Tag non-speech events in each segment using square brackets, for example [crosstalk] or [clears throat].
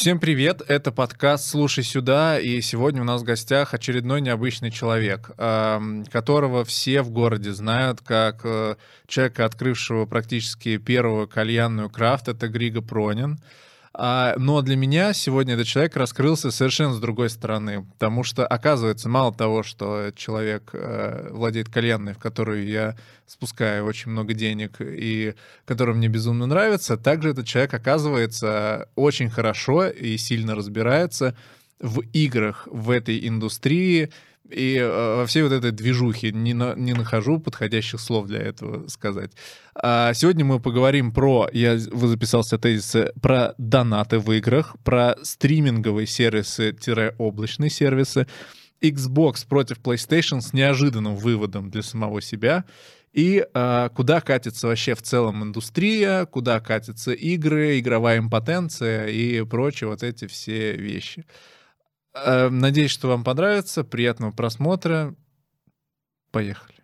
Всем привет, это подкаст «Слушай сюда», и сегодня у нас в гостях очередной необычный человек, эм, которого все в городе знают как э, человека, открывшего практически первую кальянную крафт, это Григо Пронин. А, но для меня сегодня этот человек раскрылся совершенно с другой стороны, потому что, оказывается, мало того, что человек э, владеет кальянной, в которую я спускаю очень много денег и которая мне безумно нравится, также этот человек, оказывается, очень хорошо и сильно разбирается в играх в этой индустрии, и э, во всей вот этой движухе не, на, не нахожу подходящих слов для этого сказать. А сегодня мы поговорим про, я записался тезисы, про донаты в играх, про стриминговые сервисы-облачные сервисы, Xbox против PlayStation с неожиданным выводом для самого себя, и а, куда катится вообще в целом индустрия, куда катятся игры, игровая импотенция и прочие вот эти все вещи. Э, надеюсь, что вам понравится. Приятного просмотра. Поехали.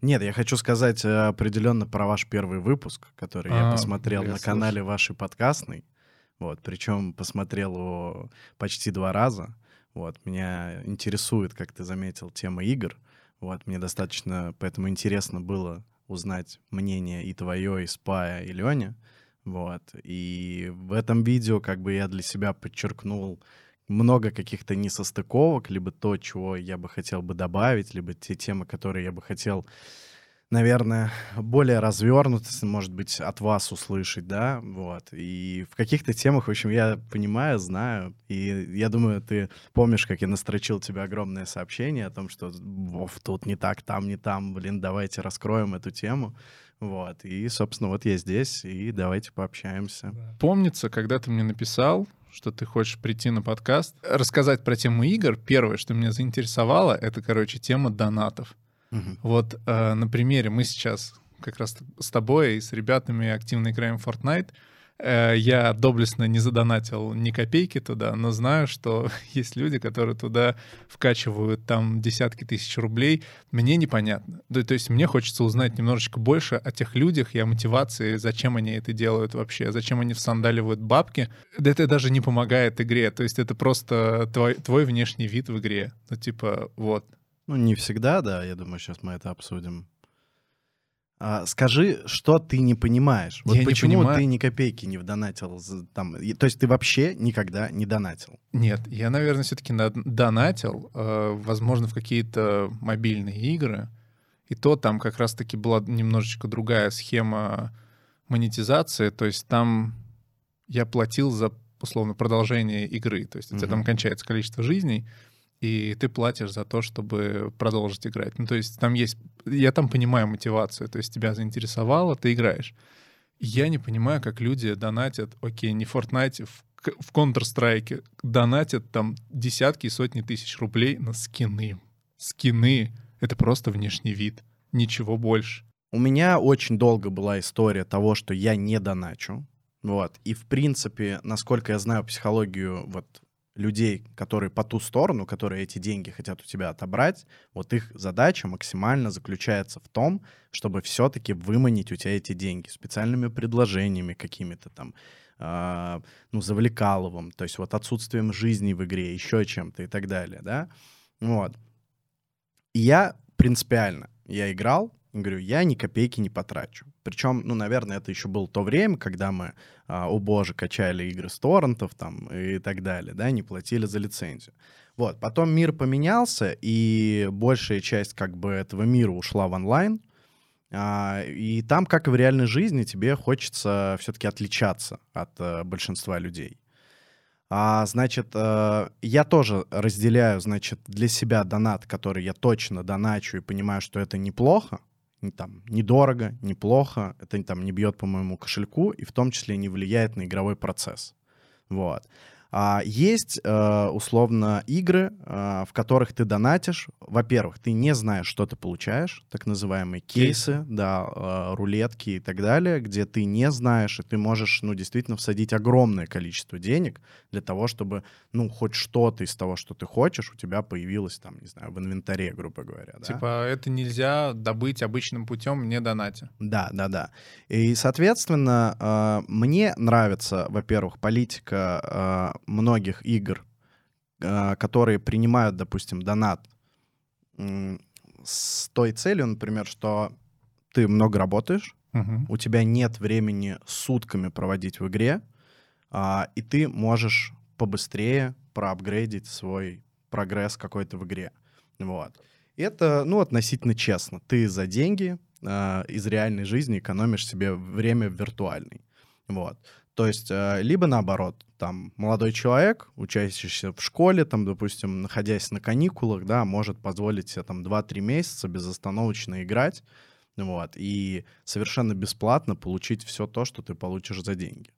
Нет, я хочу сказать э, определенно про ваш первый выпуск, который а, я посмотрел я на слушаю. канале вашей подкастной. Вот, причем посмотрел его почти два раза. Вот, меня интересует, как ты заметил, тема игр. Вот, мне достаточно поэтому интересно было узнать мнение и твое, и Спая, и Леня. Вот, и в этом видео как бы я для себя подчеркнул много каких-то несостыковок, либо то, чего я бы хотел бы добавить, либо те темы, которые я бы хотел наверное, более развернуто, может быть, от вас услышать, да, вот. И в каких-то темах, в общем, я понимаю, знаю, и я думаю, ты помнишь, как я настрочил тебе огромное сообщение о том, что Вов, тут не так, там не там, блин, давайте раскроем эту тему. Вот, и, собственно, вот я здесь, и давайте пообщаемся. Помнится, когда ты мне написал, что ты хочешь прийти на подкаст, рассказать про тему игр, первое, что меня заинтересовало, это, короче, тема донатов. Угу. Вот э, на примере мы сейчас как раз с тобой и с ребятами активно играем в Fortnite. Э, я доблестно не задонатил ни копейки туда, но знаю, что [laughs] есть люди, которые туда вкачивают там десятки тысяч рублей. Мне непонятно. То, есть мне хочется узнать немножечко больше о тех людях и о мотивации, зачем они это делают вообще, зачем они всандаливают бабки. Да это даже не помогает игре. То есть это просто твой, твой внешний вид в игре. Ну типа вот. Ну, не всегда, да, я думаю, сейчас мы это обсудим. А, скажи, что ты не понимаешь? Вот я почему не понимаю. ты ни копейки не вдонатил? Там, то есть ты вообще никогда не донатил? Нет, я, наверное, все-таки донатил, э, возможно, в какие-то мобильные игры. И то там как раз-таки была немножечко другая схема монетизации. То есть там я платил за, условно, продолжение игры. То есть у тебя там кончается количество жизней, и ты платишь за то, чтобы продолжить играть. Ну, то есть там есть... Я там понимаю мотивацию, то есть тебя заинтересовало, ты играешь. Я не понимаю, как люди донатят, окей, не в Fortnite, в, в Counter-Strike донатят там десятки и сотни тысяч рублей на скины. Скины — это просто внешний вид, ничего больше. У меня очень долго была история того, что я не доначу. Вот. И, в принципе, насколько я знаю психологию вот людей, которые по ту сторону, которые эти деньги хотят у тебя отобрать, вот их задача максимально заключается в том, чтобы все-таки выманить у тебя эти деньги специальными предложениями какими-то там, э, ну, завлекаловым, то есть вот отсутствием жизни в игре, еще чем-то и так далее, да, вот. И я принципиально, я играл, говорю, я ни копейки не потрачу. Причем, ну, наверное, это еще было то время, когда мы, а, о боже, качали игры с торрентов там и так далее, да, не платили за лицензию. Вот, потом мир поменялся, и большая часть как бы этого мира ушла в онлайн, а, и там, как и в реальной жизни, тебе хочется все-таки отличаться от а, большинства людей. А, значит, э, я тоже разделяю, значит, для себя донат, который я точно доначу и понимаю, что это неплохо, там, недорого, неплохо, это там не бьет по моему кошельку и в том числе не влияет на игровой процесс. Вот. А есть, э, условно, игры, э, в которых ты донатишь. Во-первых, ты не знаешь, что ты получаешь, так называемые кейсы, да, э, рулетки и так далее, где ты не знаешь, и ты можешь, ну, действительно всадить огромное количество денег для того, чтобы, ну, хоть что-то из того, что ты хочешь, у тебя появилось там, не знаю, в инвентаре, грубо говоря. Да? Типа это нельзя добыть обычным путем, не донатя. Да, да, да. И, соответственно, э, мне нравится, во-первых, политика э, многих игр, э, которые принимают, допустим, донат с той целью, например, что ты много работаешь, Мгм. у тебя нет времени сутками проводить в игре, а, и ты можешь побыстрее проапгрейдить свой прогресс какой-то в игре. Вот. И это, ну, относительно честно. Ты за деньги а, из реальной жизни экономишь себе время в виртуальной. Вот. То есть, а, либо наоборот, там, молодой человек, учащийся в школе, там, допустим, находясь на каникулах, да, может позволить себе там 2-3 месяца безостановочно играть, вот, и совершенно бесплатно получить все то, что ты получишь за деньги.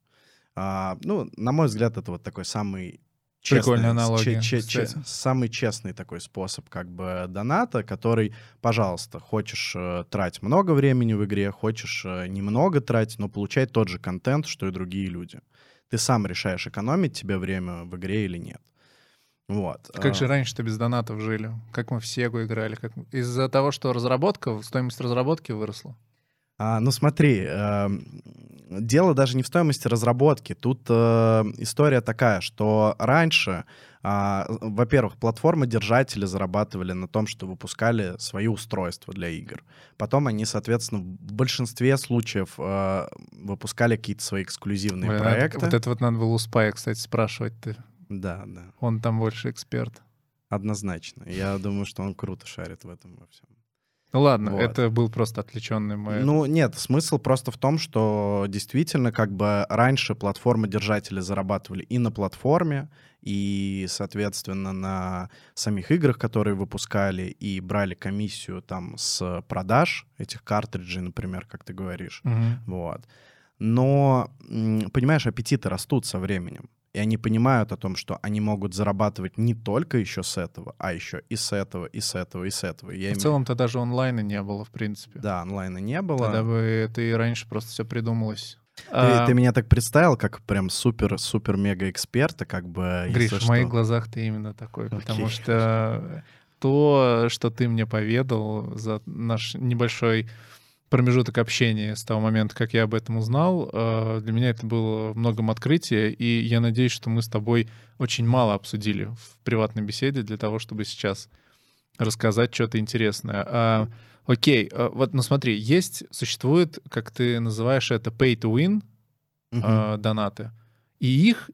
А, ну, на мой взгляд, это вот такой самый Прикольная честный, аналогия, че- че- кстати. самый честный такой способ как бы доната, который, пожалуйста, хочешь э, тратить много времени в игре, хочешь э, немного тратить, но получать тот же контент, что и другие люди. Ты сам решаешь, экономить тебе время в игре или нет. Вот. Как А, же раньше-то без донатов жили? Как мы в Сегу играли? Как... Из-за того, что разработка, стоимость разработки выросла. А, ну смотри, эм, дело даже не в стоимости разработки. Тут э, история такая, что раньше, а, во-первых, платформы-держатели зарабатывали на том, что выпускали свои устройства для игр. Потом они, соответственно, в большинстве случаев э, выпускали какие-то свои эксклюзивные Блин, проекты. Вот это вот надо было у Спая, кстати, спрашивать. Ты. Да, да, Он там больше эксперт. однозначно. Я думаю, что он круто шарит в этом во всем. Ну ладно, Вот. это был просто отвлеченный мой... Ну, нет, смысл просто в том, что действительно, как бы раньше платформы-держатели зарабатывали и на платформе, и, соответственно, на самих играх, которые выпускали, и брали комиссию там с продаж этих картриджей, например, как ты говоришь. Мгм. Вот. Но, понимаешь, аппетиты растут со временем. И они понимают о том, что они могут зарабатывать не только еще с этого, а еще и с этого, и с этого, и с этого. Я В имею- целом-то даже онлайна не было, в принципе. Да, онлайна не было. Тогда бы это и раньше просто все придумалось. Ты, А, ты меня так представил, как прям супер-супер-мега-эксперта, как бы... Гриш, в моих что. глазах ты именно такой, потому Окей, что то, что ты мне поведал за наш небольшой промежуток общения с того момента, как я об этом узнал, э, для меня это было многом открытие, и я надеюсь, что мы с тобой очень мало обсудили в приватной беседе для того, чтобы сейчас рассказать что-то интересное. А, Окей, э, вот, ну смотри, есть, существует, как ты называешь это, pay to win Мгм. э, донаты, и их,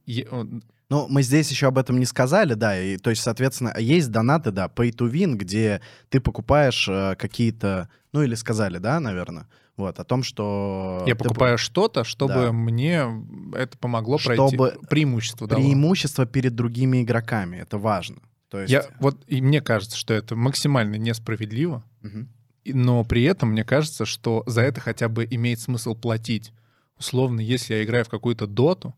Ну, мы здесь еще об этом не сказали, да, и, то есть, соответственно, есть донаты, да, pay to win, где ты покупаешь э, какие-то, ну, или сказали, да, наверное, вот, о том, что... Я ты покупаю что-то, чтобы Да. мне это помогло Чтобы пройти преимущество дало. преимущество перед другими игроками, это важно. То есть... Я, вот и мне кажется, что это максимально несправедливо, и- но при этом мне кажется, что за это хотя бы имеет смысл платить. Условно, если я играю в какую-то доту,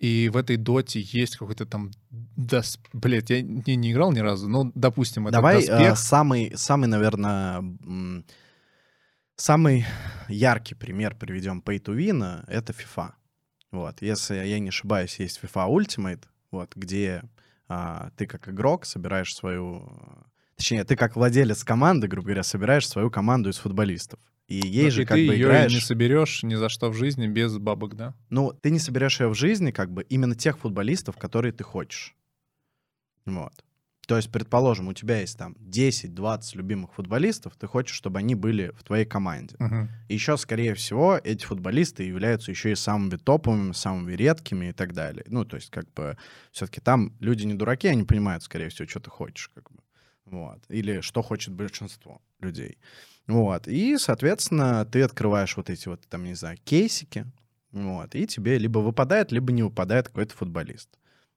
и в этой доте есть какой-то там... дос- Блядь, я не, не играл ни разу, но, допустим, это Давай э, доспех. самый, самый, наверное, самый яркий пример приведем pay to win, это FIFA. Вот, если я не ошибаюсь, есть FIFA Ultimate, вот, где а, ты как игрок собираешь свою... Точнее, ты как владелец команды, грубо говоря, собираешь свою команду из футболистов. И ей Ну, же и как ты бы ее играешь... не соберешь ни за что в жизни без бабок, да? Ну, ты не соберешь ее в жизни, как бы, именно тех футболистов, которые ты хочешь. Вот. То есть, предположим, у тебя есть там 10-20 любимых футболистов, ты хочешь, чтобы они были в твоей команде. И еще, скорее всего, эти футболисты являются еще и самыми топовыми, самыми редкими и так далее. Ну, то есть, как бы, все-таки там люди не дураки, они понимают, скорее всего, что ты хочешь, как бы. Вот. Или что хочет большинство людей. Вот. И, соответственно, ты открываешь вот эти вот, там, не знаю, кейсики, вот, и тебе либо выпадает, либо не выпадает какой-то футболист.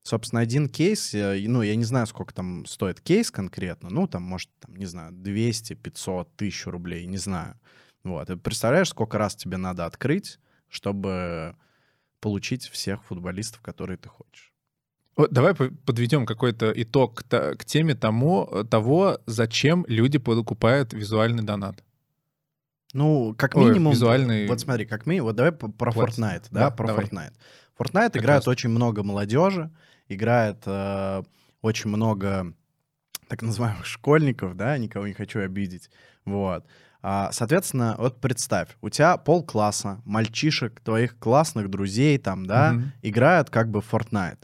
Собственно, один кейс, э, ну, я не знаю, сколько там стоит кейс конкретно, ну, там, может, там, не знаю, 200, 500, 1000 рублей, не знаю. Вот, и представляешь, сколько раз тебе надо открыть, чтобы получить всех футболистов, которые ты хочешь. Вот давай по- подведем какой-то итог к, теме тому, того, зачем люди покупают визуальный донат. Ну, как Ой, минимум... визуальный Вот смотри, как минимум... Вот давай про платье. Fortnite, да, Да, про давай. Fortnite. Fortnite Как играет раз. очень много молодежи, играет э, очень много так называемых школьников, да, никого не хочу обидеть, вот. А, соответственно, вот представь, у тебя полкласса мальчишек, твоих классных друзей там, да, Мгм. играют как бы в Fortnite,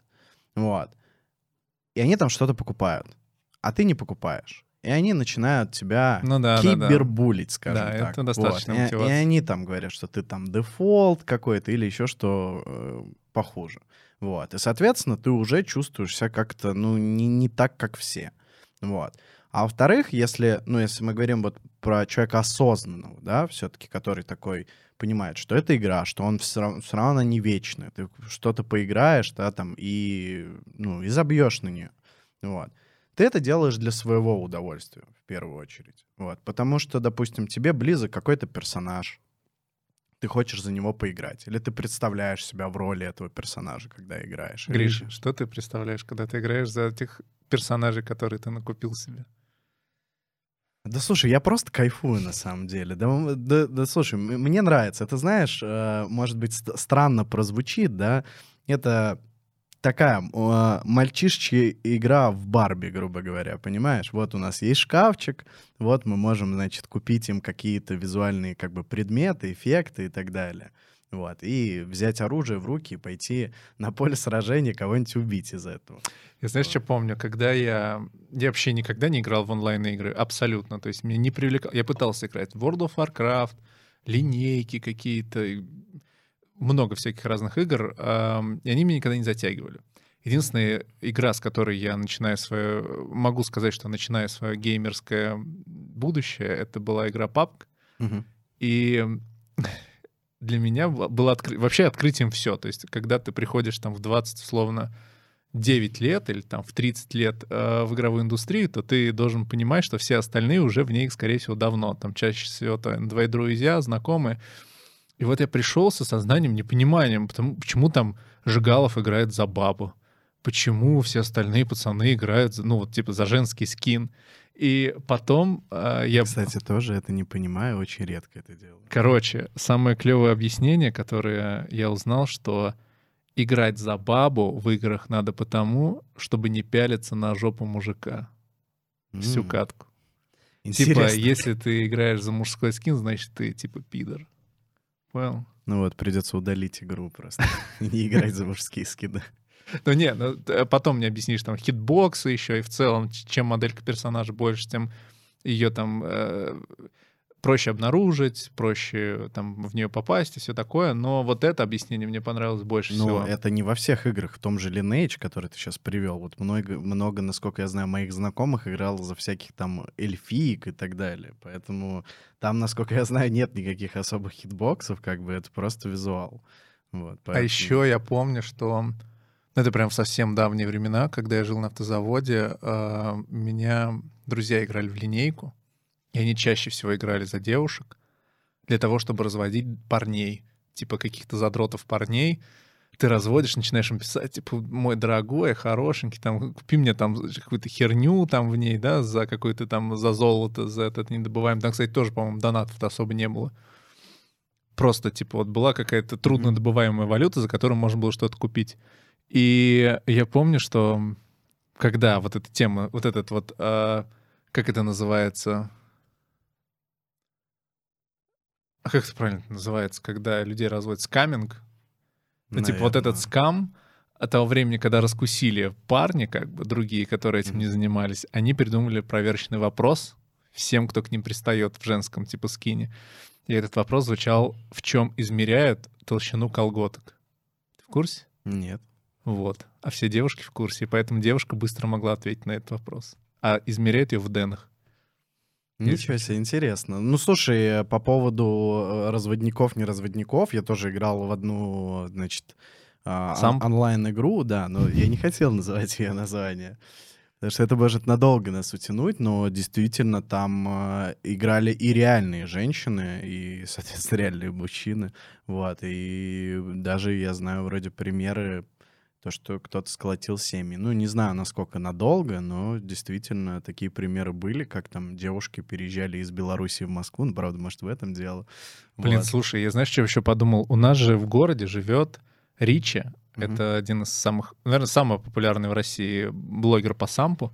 вот. И они там что-то покупают, а ты не покупаешь. И они начинают тебя Ну да, да, да. кибербулить, скажем Да, так. это достаточно Вот. И- И, они там говорят, что ты там дефолт какой-то или еще что э, похуже. Вот. И, соответственно, ты уже чувствуешь себя как-то, ну, не, не так, как все. Вот. А во-вторых, если, ну, если мы говорим вот про человека осознанного, да, все-таки, который такой понимает, что это игра, что он все равно, все равно она не вечная. Ты что-то поиграешь, да, там, и, ну, и забьешь на нее. Вот. Ты это делаешь для своего удовольствия, в первую очередь. Вот. Потому что, допустим, тебе близок какой-то персонаж, ты хочешь за него поиграть, или ты представляешь себя в роли этого персонажа, когда играешь. или- Гриша, что ты представляешь, когда ты играешь за этих персонажей, которые ты накупил себе? Да слушай, я просто кайфую на самом деле. Да, да, да слушай, мне нравится. Это знаешь, э, может быть, ст- странно прозвучит, да? Это такая э, мальчишечья игра в Барби, грубо говоря, понимаешь? Вот у нас есть шкафчик, вот мы можем, значит, купить им какие-то визуальные как бы предметы, эффекты и так далее. Вот, и взять оружие в руки и пойти на поле сражения кого-нибудь убить из этого. Я знаешь, что помню, когда я... Я вообще никогда не играл в онлайн-игры, абсолютно. То есть меня не привлекал... Я пытался играть в World of Warcraft, линейки какие-то, много всяких разных игр, и они меня никогда не затягивали. Единственная игра, с которой я начинаю свое... Могу сказать, что начинаю свое геймерское будущее, это была игра PUBG. Мгм. И [laughs] для меня было откры- вообще открытием все. То есть, когда ты приходишь там в 20, условно, 9 лет или там в 30 лет э, в игровую индустрию, то ты должен понимать, что все остальные уже в ней, скорее всего, давно. Там чаще всего это твои друзья, знакомые. И вот я пришел с осознанием, непониманием, потому, почему там Жигалов играет за бабу, почему все остальные пацаны играют, ну вот типа за женский скин. И потом э, я... Кстати, тоже это не понимаю, очень редко это делаю. Короче, самое клевое объяснение, которое я узнал, что играть за бабу в играх надо потому, чтобы не пялиться на жопу мужика всю М, катку. Интересно. Типа, если ты играешь за мужской скин, значит ты типа пидор. Понял? Ну вот, придется удалить игру просто. [laughs] Не играть за мужские скины. [laughs] Ну не, ну, т- потом мне объяснишь, там хитбоксы еще, и в целом, чем моделька персонажа больше, тем ее там э, проще обнаружить, проще там в нее попасть и все такое. Но вот это объяснение мне понравилось больше Но всего. это не во всех играх. В том же Lineage, который ты сейчас привел, вот много, много, насколько я знаю, моих знакомых играл за всяких там эльфиек и так далее. Поэтому там, насколько я знаю, нет никаких особых хитбоксов, как бы это просто визуал. Вот, А поэтому- еще я помню, что ну, это прям совсем давние времена, когда я жил на автозаводе, э, меня друзья играли в линейку, и они чаще всего играли за девушек для того, чтобы разводить парней, типа каких-то задротов парней. Ты разводишь, начинаешь им писать, типа, мой дорогой, хорошенький, там, купи мне там какую-то херню там в ней, да, за какой-то там, за золото, за этот недобываемый. Там, кстати, тоже, по-моему, донатов особо не было. Просто, типа, вот была какая-то трудно добываемая валюта, за которую можно было что-то купить. И я помню, что когда вот эта тема, вот этот вот, а, как это называется? А как это правильно называется, когда людей разводят скаминг? Ну, типа вот этот скам от того времени, когда раскусили парни, как бы другие, которые этим не занимались, они придумали проверочный вопрос всем, кто к ним пристает в женском типа скине. И этот вопрос звучал, в чем измеряют толщину колготок. Ты в курсе? Нет. Вот. А все девушки в курсе, и поэтому девушка быстро могла ответить на этот вопрос. А измеряют ее в денах. Ничего себе, интересно. Ну, слушай, э, по поводу э, разводников, не разводников, я тоже играл в одну, значит, а, Сам? он- онлайн-игру, да, но я не хотел называть ее название. Потому что это может надолго нас утянуть, но действительно там э, играли и реальные женщины, и, соответственно, реальные мужчины. Вот, и даже я знаю вроде примеры То, что кто-то сколотил семьи. Ну, не знаю, насколько надолго, но действительно такие примеры были, как там девушки переезжали из Беларуси в Москву. Ну, правда, может, в этом дело. Блин, Вот. слушай, я знаешь, что еще подумал? У нас же в городе живет Ричи. Мгм. Это один из самых, наверное, самый популярный в России блогер по сампу.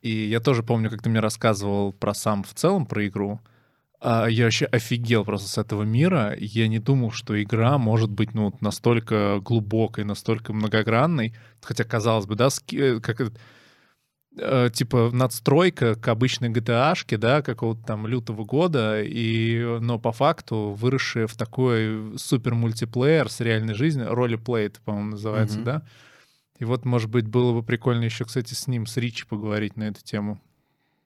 И я тоже помню, как ты мне рассказывал про самп в целом, про игру. Я вообще офигел просто с этого мира. Я не думал, что игра может быть ну, настолько глубокой, настолько многогранной. Хотя, казалось бы, да, ски- как э, типа надстройка к обычной GTA-шке, да, какого-то там лютого года, и, но по факту выросшая в такой супер мультиплеер с реальной жизнью, ролеплей это, по-моему, называется, Мгм. да? И вот, может быть, было бы прикольно еще, кстати, с ним, с Ричи поговорить на эту тему.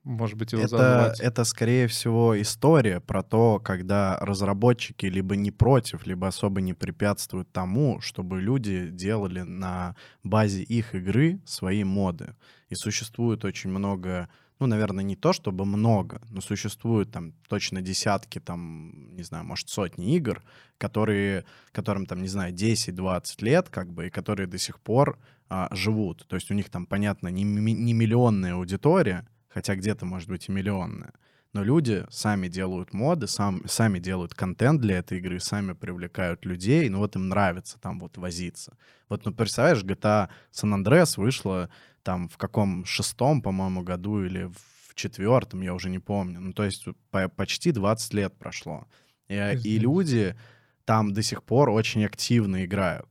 Может быть, его Это, это, скорее всего, история про то, когда разработчики либо не против, либо особо не препятствуют тому, чтобы люди делали на базе их игры свои моды. И существует очень много, ну, наверное, не то чтобы много, но существует там точно десятки, там, не знаю, может, сотни игр, которые, которым там, не знаю, 10-20 лет, как бы, и которые до сих пор а, живут. То есть у них там, понятно, не, не миллионная аудитория, хотя где-то, может быть, и миллионная. Но люди сами делают моды, сам, сами делают контент для этой игры, сами привлекают людей, ну вот им нравится там вот возиться. Вот, ну, представляешь, GTA San Andreas вышла там в каком шестом, по-моему, году или в четвертом, я уже не помню. Ну, то есть по- почти 20 лет прошло. И, и Пиздец. люди там до сих пор очень активно играют.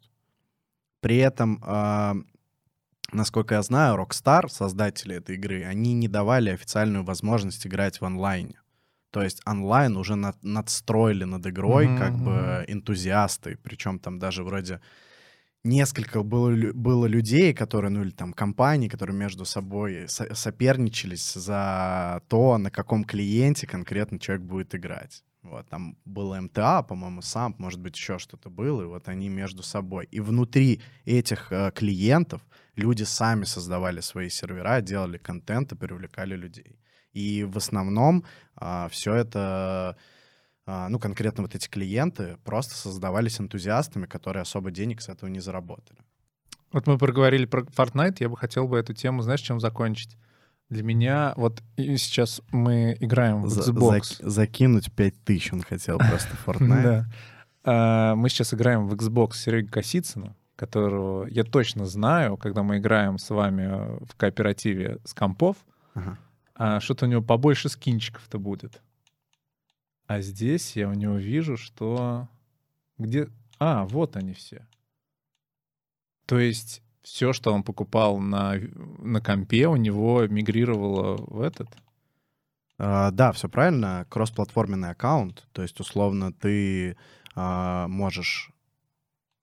При этом, а, насколько я знаю, Rockstar, создатели этой игры, они не давали официальную возможность играть в онлайне. То есть онлайн уже над- надстроили над игрой Мгм, как бы энтузиасты, причем там даже вроде несколько было, было людей, которые, ну или там компаний, которые между собой со- соперничались за то, на каком клиенте конкретно человек будет играть. Вот, там было МТА, по-моему, сам, может быть, еще что-то было, и вот они между собой. И внутри этих э, клиентов люди сами создавали свои сервера, делали контент и привлекали людей. И в основном все это, а, ну, конкретно вот эти клиенты просто создавались энтузиастами, которые особо денег с этого не заработали. Вот мы проговорили про Fortnite, я бы хотел бы эту тему, знаешь, чем закончить? Для меня, вот и сейчас мы играем в За- Xbox. зак- закинуть 5000 он хотел просто [laughs] Fortnite. Да. А, Мы сейчас играем в Xbox Сереги Косицына, которого я точно знаю, когда мы играем с вами в кооперативе с компов, Ага. а что-то у него побольше скинчиков-то будет. А здесь я у него вижу, что... Где... А, вот они все. То есть все, что он покупал на, на компе, у него мигрировало в этот? А, Да, все правильно. Кроссплатформенный аккаунт. То есть, условно, ты а, можешь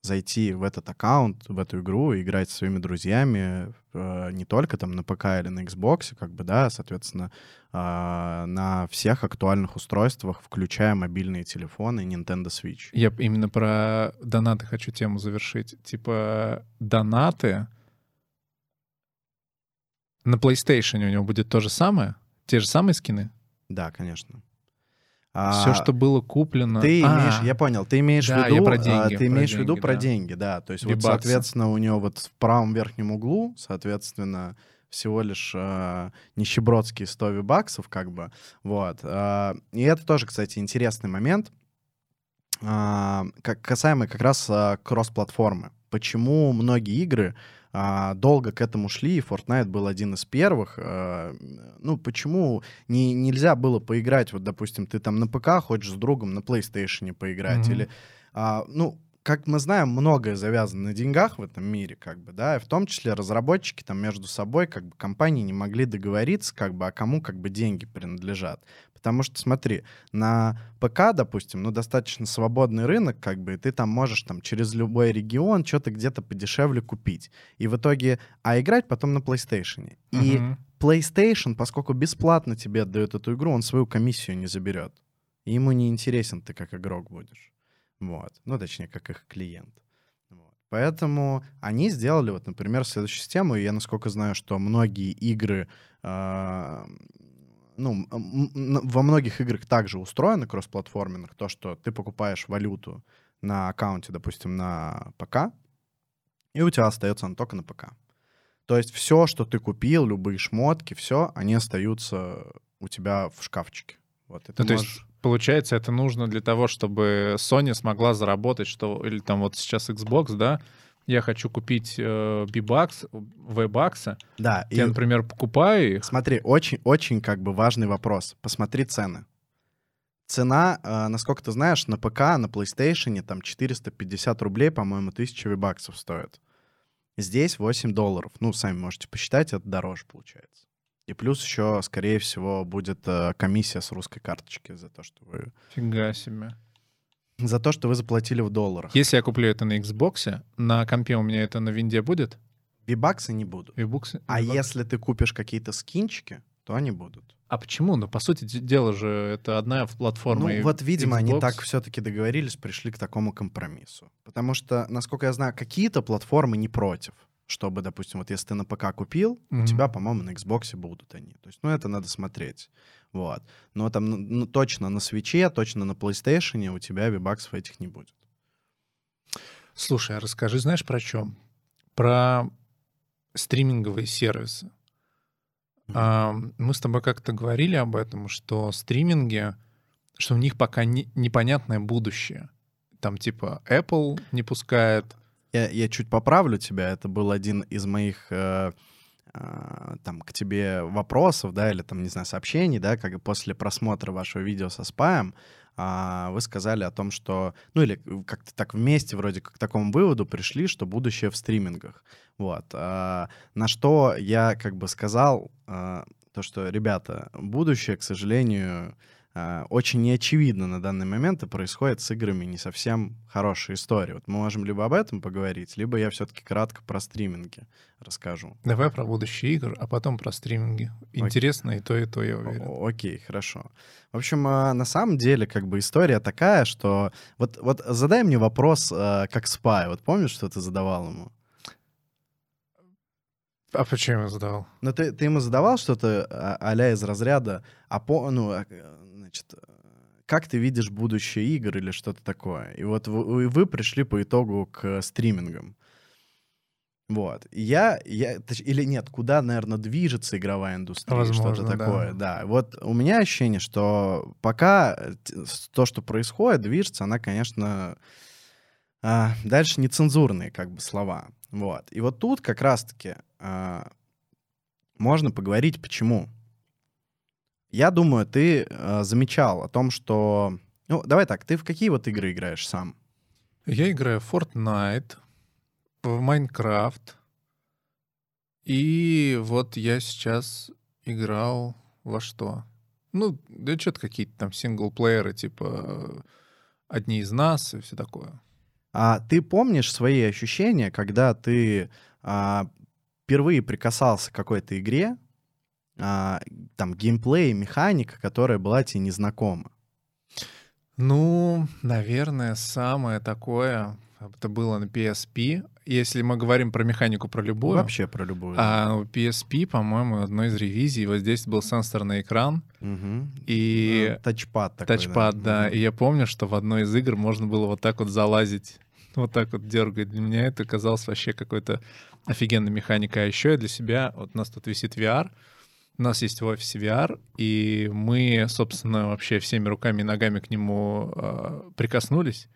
зайти в этот аккаунт, в эту игру, играть со своими друзьями э, не только там на ПК или на Xbox, как бы, да, соответственно, а, на всех актуальных устройствах, включая мобильные телефоны и Nintendo Switch. Я именно про донаты хочу тему завершить. Типа донаты на PlayStation у него будет то же самое? Те же самые скины? Да, конечно. Все, А, что было куплено... Ты А, имеешь, я понял, ты имеешь Да, в виду, про а, деньги, ты про имеешь в виду деньги, про да. деньги, да. То есть вот, соответственно, у него вот в правом верхнем углу, соответственно, всего лишь а, нищебродские 100 вибаксов, как бы, вот. а, и это тоже, кстати, интересный момент, а, как, касаемо как раз а, кросс-платформы. Почему многие игры а, долго к этому шли, и Fortnite был один из первых. а, ну, почему не, нельзя было поиграть, вот, допустим, ты там на ПК хочешь с другом на PlayStation поиграть, Мгм. или, а, ну, как мы знаем, многое завязано на деньгах в этом мире, как бы, да, и в том числе разработчики там между собой, как бы, компании не могли договориться, как бы, а кому, как бы, деньги принадлежат. Потому что, смотри, на ПК, допустим, ну, достаточно свободный рынок, как бы, и ты там можешь там через любой регион что-то где-то подешевле купить. И в итоге, а играть потом на PlayStation. И мгм. PlayStation, поскольку бесплатно тебе отдает эту игру, он свою комиссию не заберет. И ему не интересен ты как игрок будешь. Вот. Ну, точнее, как их клиент. Вот. Поэтому они сделали, вот, например, следующую систему. И я, насколько знаю, что многие игры, а, ну, во многих играх также устроено кроссплатформенных, то, что ты покупаешь валюту на аккаунте, допустим, на ПК, и у тебя остается она только на ПК. То есть все, что ты купил, любые шмотки, все, они остаются у тебя в шкафчике. Вот, ну, то есть, получается, это нужно для того, чтобы Sony смогла заработать, что, или там вот сейчас Xbox, да, я хочу купить э, V-Bucks. Да. Я, и... например, покупаю их. Смотри, очень, очень как бы важный вопрос. Посмотри цены. Цена, э, насколько ты знаешь, на ПК, на PlayStation там 450 рублей, по-моему, 1000 V-баксов стоит. Здесь 8 долларов. Ну, сами можете посчитать, это дороже получается. И плюс еще, скорее всего, будет э, комиссия с русской карточки за то, что вы... Фига себе. За то, что вы заплатили в долларах. Если я куплю это на Xbox, на компе у меня это на винде будет? Вибаксы не будут. Вибуксы? А если ты купишь какие-то скинчики, то они будут. А почему? Ну, по сути дела же, это одна платформа. Ну, вот, видимо, Xbox. они так все-таки договорились, пришли к такому компромиссу. Потому что, насколько я знаю, какие-то платформы не против чтобы, допустим, вот если ты на ПК купил, mm-hmm. у тебя, по-моему, на Xbox будут они. То есть, ну, это надо смотреть. Вот. Но там ну, ну точно на свече, точно на PlayStation у тебя вибаксов этих не будет. Слушай, а расскажи, знаешь, про чем? Про стриминговые сервисы. Mm-hmm. А, мы с тобой как-то говорили об этом, что стриминги, что у них пока не, непонятное будущее. Там типа Apple не пускает, я, я чуть поправлю тебя. Это был один из моих э, э, там к тебе вопросов, да, или там, не знаю, сообщений, да, как после просмотра вашего видео со спаем, э, вы сказали о том, что, ну или как-то так вместе вроде как к такому выводу пришли, что будущее в стримингах. Вот. Э, на что я как бы сказал, то, что, ребята, будущее, к сожалению, а, очень неочевидно на данный момент, и происходит с играми не совсем хорошая история. Вот мы можем либо об этом поговорить, либо я все-таки кратко про стриминги расскажу. Давай про будущее игр, а потом про стриминги. Интересно Окей. и то, и то, я уверен. Окей, хорошо. В общем, а, на самом деле, как бы история такая, что... Вот, вот задай мне вопрос, а, как спай. Вот помнишь, что ты задавал ему? А почему я задавал? Ну, ты, ты ему задавал что-то а из разряда, а по, ну, значит, как ты видишь будущее игр или что-то такое. И вот вы, вы пришли по итогу к стримингам. Вот. Я, я, или нет, куда, наверное, движется игровая индустрия, что-то такое. Да. да. Вот у меня ощущение, что пока то, что происходит, движется, она, конечно, а, дальше нецензурные как бы слова. Вот. И вот тут как раз-таки а, можно поговорить, почему. Я думаю, ты э, замечал о том, что... Ну, давай так, ты в какие вот игры играешь сам? Я играю в Fortnite, в Minecraft, и вот я сейчас играл во что? Ну, да что-то какие-то там синглплееры, типа «Одни из нас» и все такое. А ты помнишь свои ощущения, когда ты а, впервые прикасался к какой-то игре, а, там геймплей, механика, которая была тебе незнакома? Ну, наверное, самое такое, это было на PSP. Если мы говорим про механику, про любую. Вообще про любую. А у PSP, по-моему, одной из ревизий, вот здесь был сенсорный экран. Угу. И... Ну, тачпад такой. Тачпад, да. да. И я помню, что в одной из игр можно было вот так вот залазить, [laughs] вот так вот дергать. Для меня это казалось вообще какой-то офигенной механикой. А еще я для себя, вот у нас тут висит VR, у нас есть в офисе VR, и мы, собственно, вообще всеми руками и ногами к нему э, прикоснулись.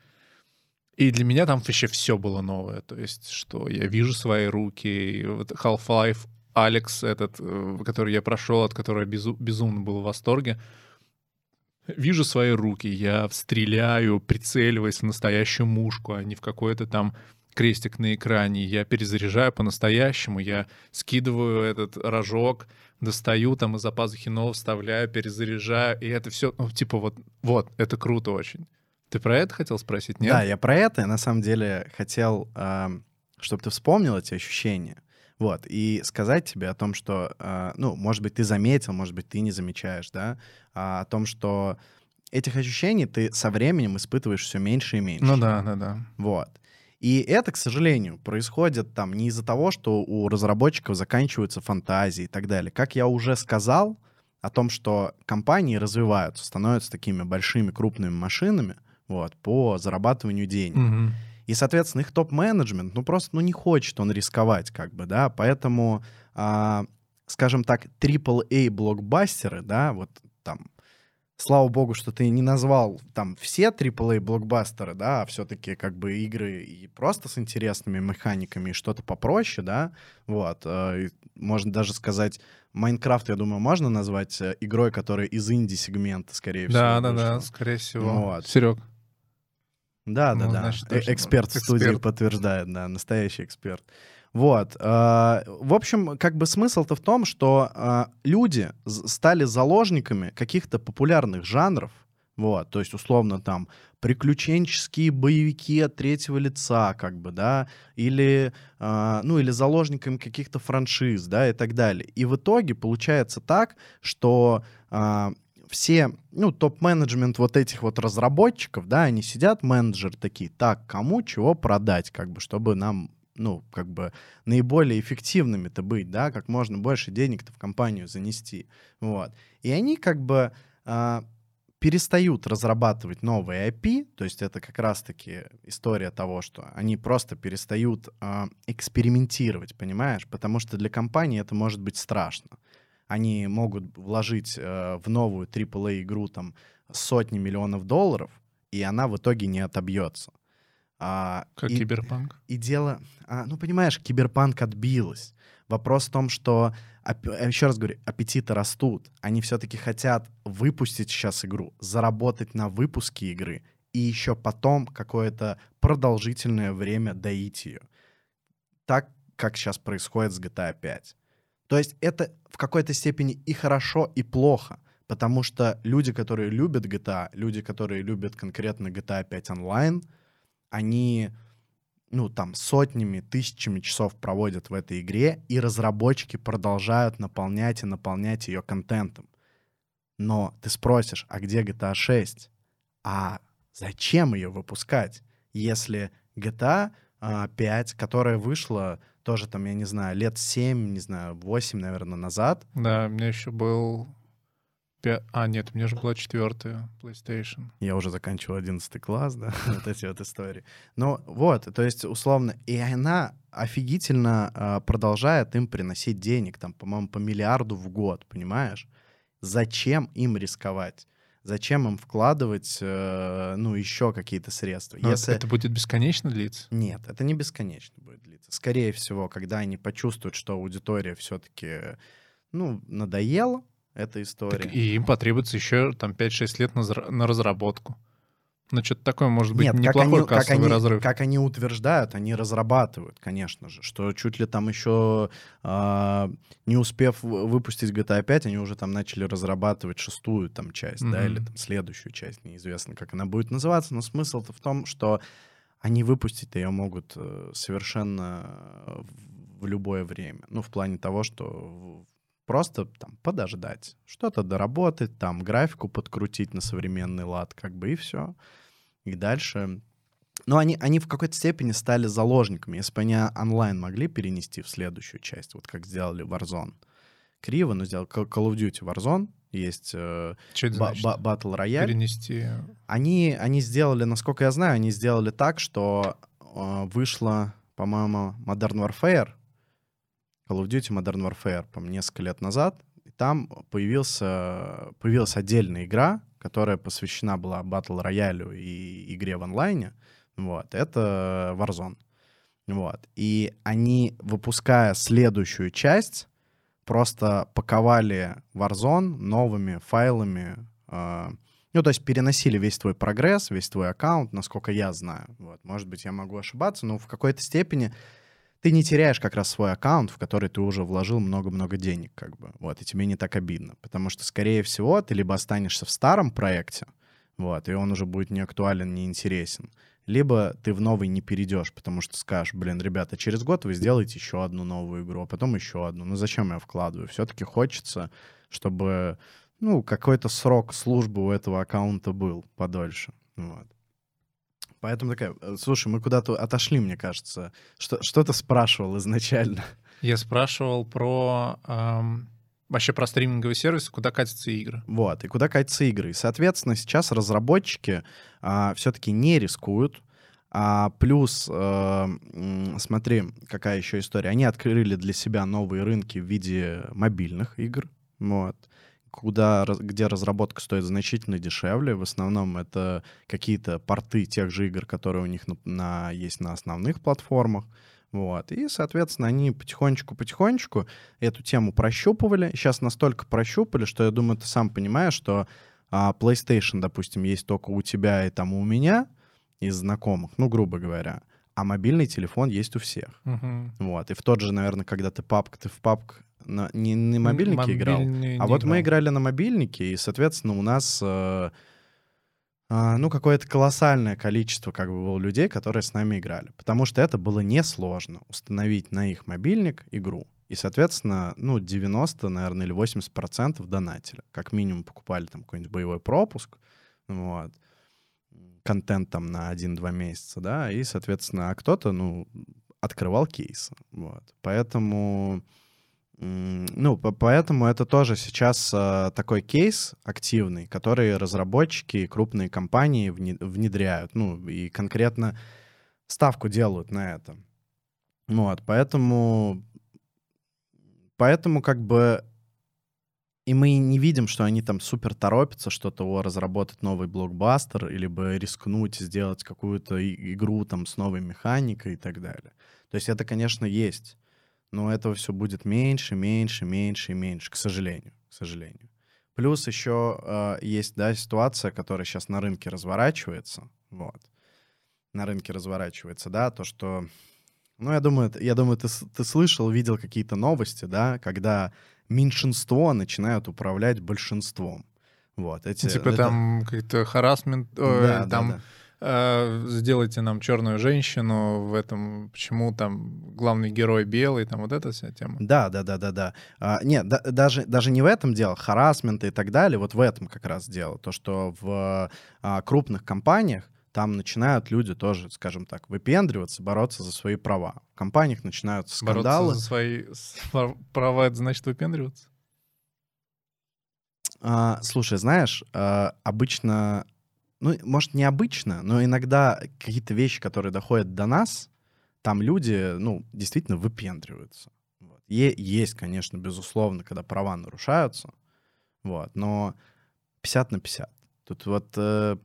И для меня там вообще все было новое. То есть, что я вижу свои руки. И вот Half-Life Алекс этот, э, который я прошел, от которого я безу- безумно был в восторге. Вижу свои руки, я стреляю, прицеливаясь в настоящую мушку, а не в какой-то там крестик на экране. Я перезаряжаю по-настоящему, я скидываю этот рожок, достаю там из-за пазухи нового, вставляю, перезаряжаю, и это все, ну, типа вот, вот, это круто очень. Ты про это хотел спросить, нет? Да, я про это, на самом деле, хотел, э, чтобы ты вспомнил эти ощущения, вот, и сказать тебе о том, что, э, ну, может быть, ты заметил, может быть, ты не замечаешь, да, а, о том, что этих ощущений ты со временем испытываешь все меньше и меньше. Ну да, да, да. Вот. И это, к сожалению, происходит там не из-за того, что у разработчиков заканчиваются фантазии и так далее. Как я уже сказал о том, что компании развиваются, становятся такими большими крупными машинами вот, по зарабатыванию денег. Угу. И, соответственно, их топ-менеджмент, ну, просто, ну, не хочет он рисковать, как бы, да, поэтому, а, скажем так, AAA-блокбастеры, да, вот там, слава богу, что ты не назвал там все AAA-блокбастеры, да, а все-таки как бы игры и просто с интересными механиками, и что-то попроще, да, вот, э, можно даже сказать, Майнкрафт, я думаю, можно назвать э, игрой, которая из инди-сегмента, скорее всего. Да, да, да, скорее всего. Вот. Серег. Да, да, Ну, да. значит, Э, точно Эксперт может. студии Эксперт. подтверждает, да, настоящий эксперт. Вот. э, В общем, как бы смысл-то в том, что э, люди стали заложниками каких-то популярных жанров, вот, то есть, условно, там, приключенческие боевики от третьего лица, как бы, да, или, э, ну, или заложниками каких-то франшиз, да, и так далее. И в итоге получается так, что э, все, ну, топ-менеджмент вот этих вот разработчиков, да, они сидят, менеджеры такие, так, кому чего продать, как бы, чтобы нам, ну, как бы наиболее эффективными-то быть, да, как можно больше денег-то в компанию занести, вот. И они как бы а, перестают разрабатывать новые IP, то есть это как раз-таки история того, что они просто перестают а, экспериментировать, понимаешь, потому что для компании это может быть страшно они могут вложить э, в новую AAA-игру там сотни миллионов долларов, и она в итоге не отобьется. А, Как и, киберпанк. и дело... а, ну, понимаешь, киберпанк отбилась. Вопрос в том, что, еще раз говорю, аппетиты растут. Они все-таки хотят выпустить сейчас игру, заработать на выпуске игры, и еще потом какое-то продолжительное время доить ее. Так, как сейчас происходит с GTA 5. То есть это в какой-то степени и хорошо, и плохо. Потому что люди, которые любят GTA, люди, которые любят конкретно GTA 5 онлайн, они, ну, там, сотнями, тысячами часов проводят в этой игре, и разработчики продолжают наполнять и наполнять ее контентом. Но ты спросишь, а где GTA 6? А зачем ее выпускать, если GTA а, 5, которая вышла тоже там, я не знаю, лет 7, не знаю, 8, наверное, назад, Да, у меня еще был... пя- А, нет, у меня же была четвертая PlayStation. я уже заканчивал 11 класс, да, [laughs] вот эти вот истории. Но вот, то есть, условно, и она офигительно а, продолжает им приносить денег, там, по-моему, по миллиарду в год, понимаешь? Зачем им рисковать? Зачем им вкладывать, э, ну, еще какие-то средства? Но Если... Это будет бесконечно длиться? Нет, это не бесконечно будет длиться. Скорее всего, когда они почувствуют, что аудитория все-таки, ну, надоела эта история. Так и им потребуется еще там 5-6 лет на, на разработку. Ну, что-то такое может быть Нет, как неплохой они, как, кассовый они, разрыв. как они утверждают, они разрабатывают, конечно же, что чуть ли там еще а, не успев выпустить GTA 5, они уже там начали разрабатывать шестую там часть, да, Мгм. или там следующую часть, неизвестно, как она будет называться, но смысл-то в том, что они выпустить ее могут э, совершенно э, в любое время. Ну, в плане того, что в- просто там подождать, что-то доработать, там графику подкрутить на современный лад, как бы и все. И дальше... Ну, они, они в какой-то степени стали заложниками. Если бы они онлайн могли перенести в следующую часть, вот как сделали Warzone. Криво, но сделал Call of Duty Warzone. Есть э, ба- ба- Battle Royale. Перенести... Они, они сделали, насколько я знаю, они сделали так, что э, вышла, по-моему, Modern Warfare, Call of Duty Modern Warfare, по несколько лет назад, и там появился, появилась отдельная игра, которая посвящена была Battle Royale и игре в онлайне. Вот, это Warzone. Вот. И они, выпуская следующую часть, просто паковали Warzone новыми файлами, э, ну, то есть переносили весь твой прогресс, весь твой аккаунт, насколько я знаю. Вот. Может быть, я могу ошибаться, но в какой-то степени ты не теряешь как раз свой аккаунт, в который ты уже вложил много-много денег, как бы. Вот, и тебе не так обидно. Потому что, скорее всего, ты либо останешься в старом проекте, вот, и он уже будет не актуален, не интересен, либо ты в новый не перейдешь, потому что скажешь, блин, ребята, через год вы сделаете еще одну новую игру, а потом еще одну. Ну зачем я вкладываю? Все-таки хочется, чтобы, ну, какой-то срок службы у этого аккаунта был подольше. Вот. Поэтому такая, э, слушай, мы куда-то отошли, мне кажется. Что, что ты спрашивал изначально? Я спрашивал про... эм, вообще про стриминговые сервисы, куда катятся игры. Вот, и куда катятся игры. И, соответственно, сейчас разработчики все-таки не рискуют. А плюс, э, смотри, какая еще история. Они открыли для себя новые рынки в виде мобильных игр, вот, куда, где разработка стоит значительно дешевле. В основном это какие-то порты тех же игр, которые у них на, на, есть на основных платформах. Вот. И, соответственно, они потихонечку-потихонечку эту тему прощупывали. Сейчас настолько прощупали, что я думаю, ты сам понимаешь, что а, PlayStation, допустим, есть только у тебя и там у меня из знакомых, ну, грубо говоря. А мобильный телефон есть у всех. Угу. Вот. И в тот же, наверное, когда ты папка, ты в папк на, не на мобильнике Мобильный играл, не а вот играл. мы играли на мобильнике, и, соответственно, у нас э, а, ну, какое-то колоссальное количество как бы было людей, которые с нами играли. Потому что это было несложно установить на их мобильник игру. И, соответственно, ну, 90, наверное, или 80 процентов донатили. Как минимум покупали там какой-нибудь боевой пропуск, вот, контент там на 1-2 месяца, да, и, соответственно, а кто-то, ну, открывал кейсы, вот. Поэтому, ну, по- поэтому это тоже сейчас э, такой кейс активный, который разработчики и крупные компании вне- внедряют, ну, и конкретно ставку делают на это. Вот, поэтому, поэтому как бы и мы не видим, что они там супер торопятся что-то о, разработать новый блокбастер, или бы рискнуть сделать какую-то игру там с новой механикой и так далее. То есть это, конечно, есть, но этого все будет меньше, меньше, меньше и меньше, к сожалению, к сожалению. Плюс еще э, есть, да, ситуация, которая сейчас на рынке разворачивается, вот, на рынке разворачивается, да, то, что, ну, я думаю, я думаю, ты, ты слышал, видел какие-то новости, да, когда меньшинство начинают управлять большинством. Вот, эти, Типа это- там как-то харасмент, Да, ой, да, там да. Э, сделайте нам черную женщину в этом, почему там главный герой белый, там вот эта вся тема. Да, да, да, да, да. А, нет, да- даже, даже не в этом дело, харасмент и так далее, вот в этом как раз дело. То, что в а, крупных компаниях там начинают люди тоже, скажем так, выпендриваться, бороться за свои права. В компаниях начинаются скандалы. Бороться за свои права, это значит выпендриваться? А, слушай, знаешь, а, обычно, ну, может, не обычно, но иногда какие-то вещи, которые доходят до нас, там люди, ну, действительно выпендриваются. Вот. Е- есть, конечно, безусловно, когда права нарушаются, вот, но 50 на 50. Тут вот, э,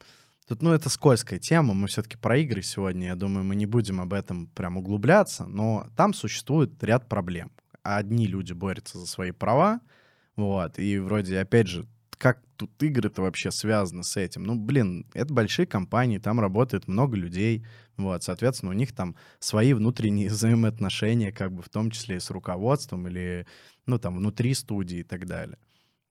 тут, ну, это скользкая тема, мы все-таки про игры сегодня, я думаю, мы не будем об этом прям углубляться, но там существует ряд проблем. Одни люди борются за свои права, вот, и вроде, опять же, как тут игры-то вообще связаны с этим? Ну, блин, это большие компании, там работает много людей, вот, соответственно, у них там свои внутренние [laughs] взаимоотношения, как бы в том числе и с руководством или, ну, там, внутри студии и так далее.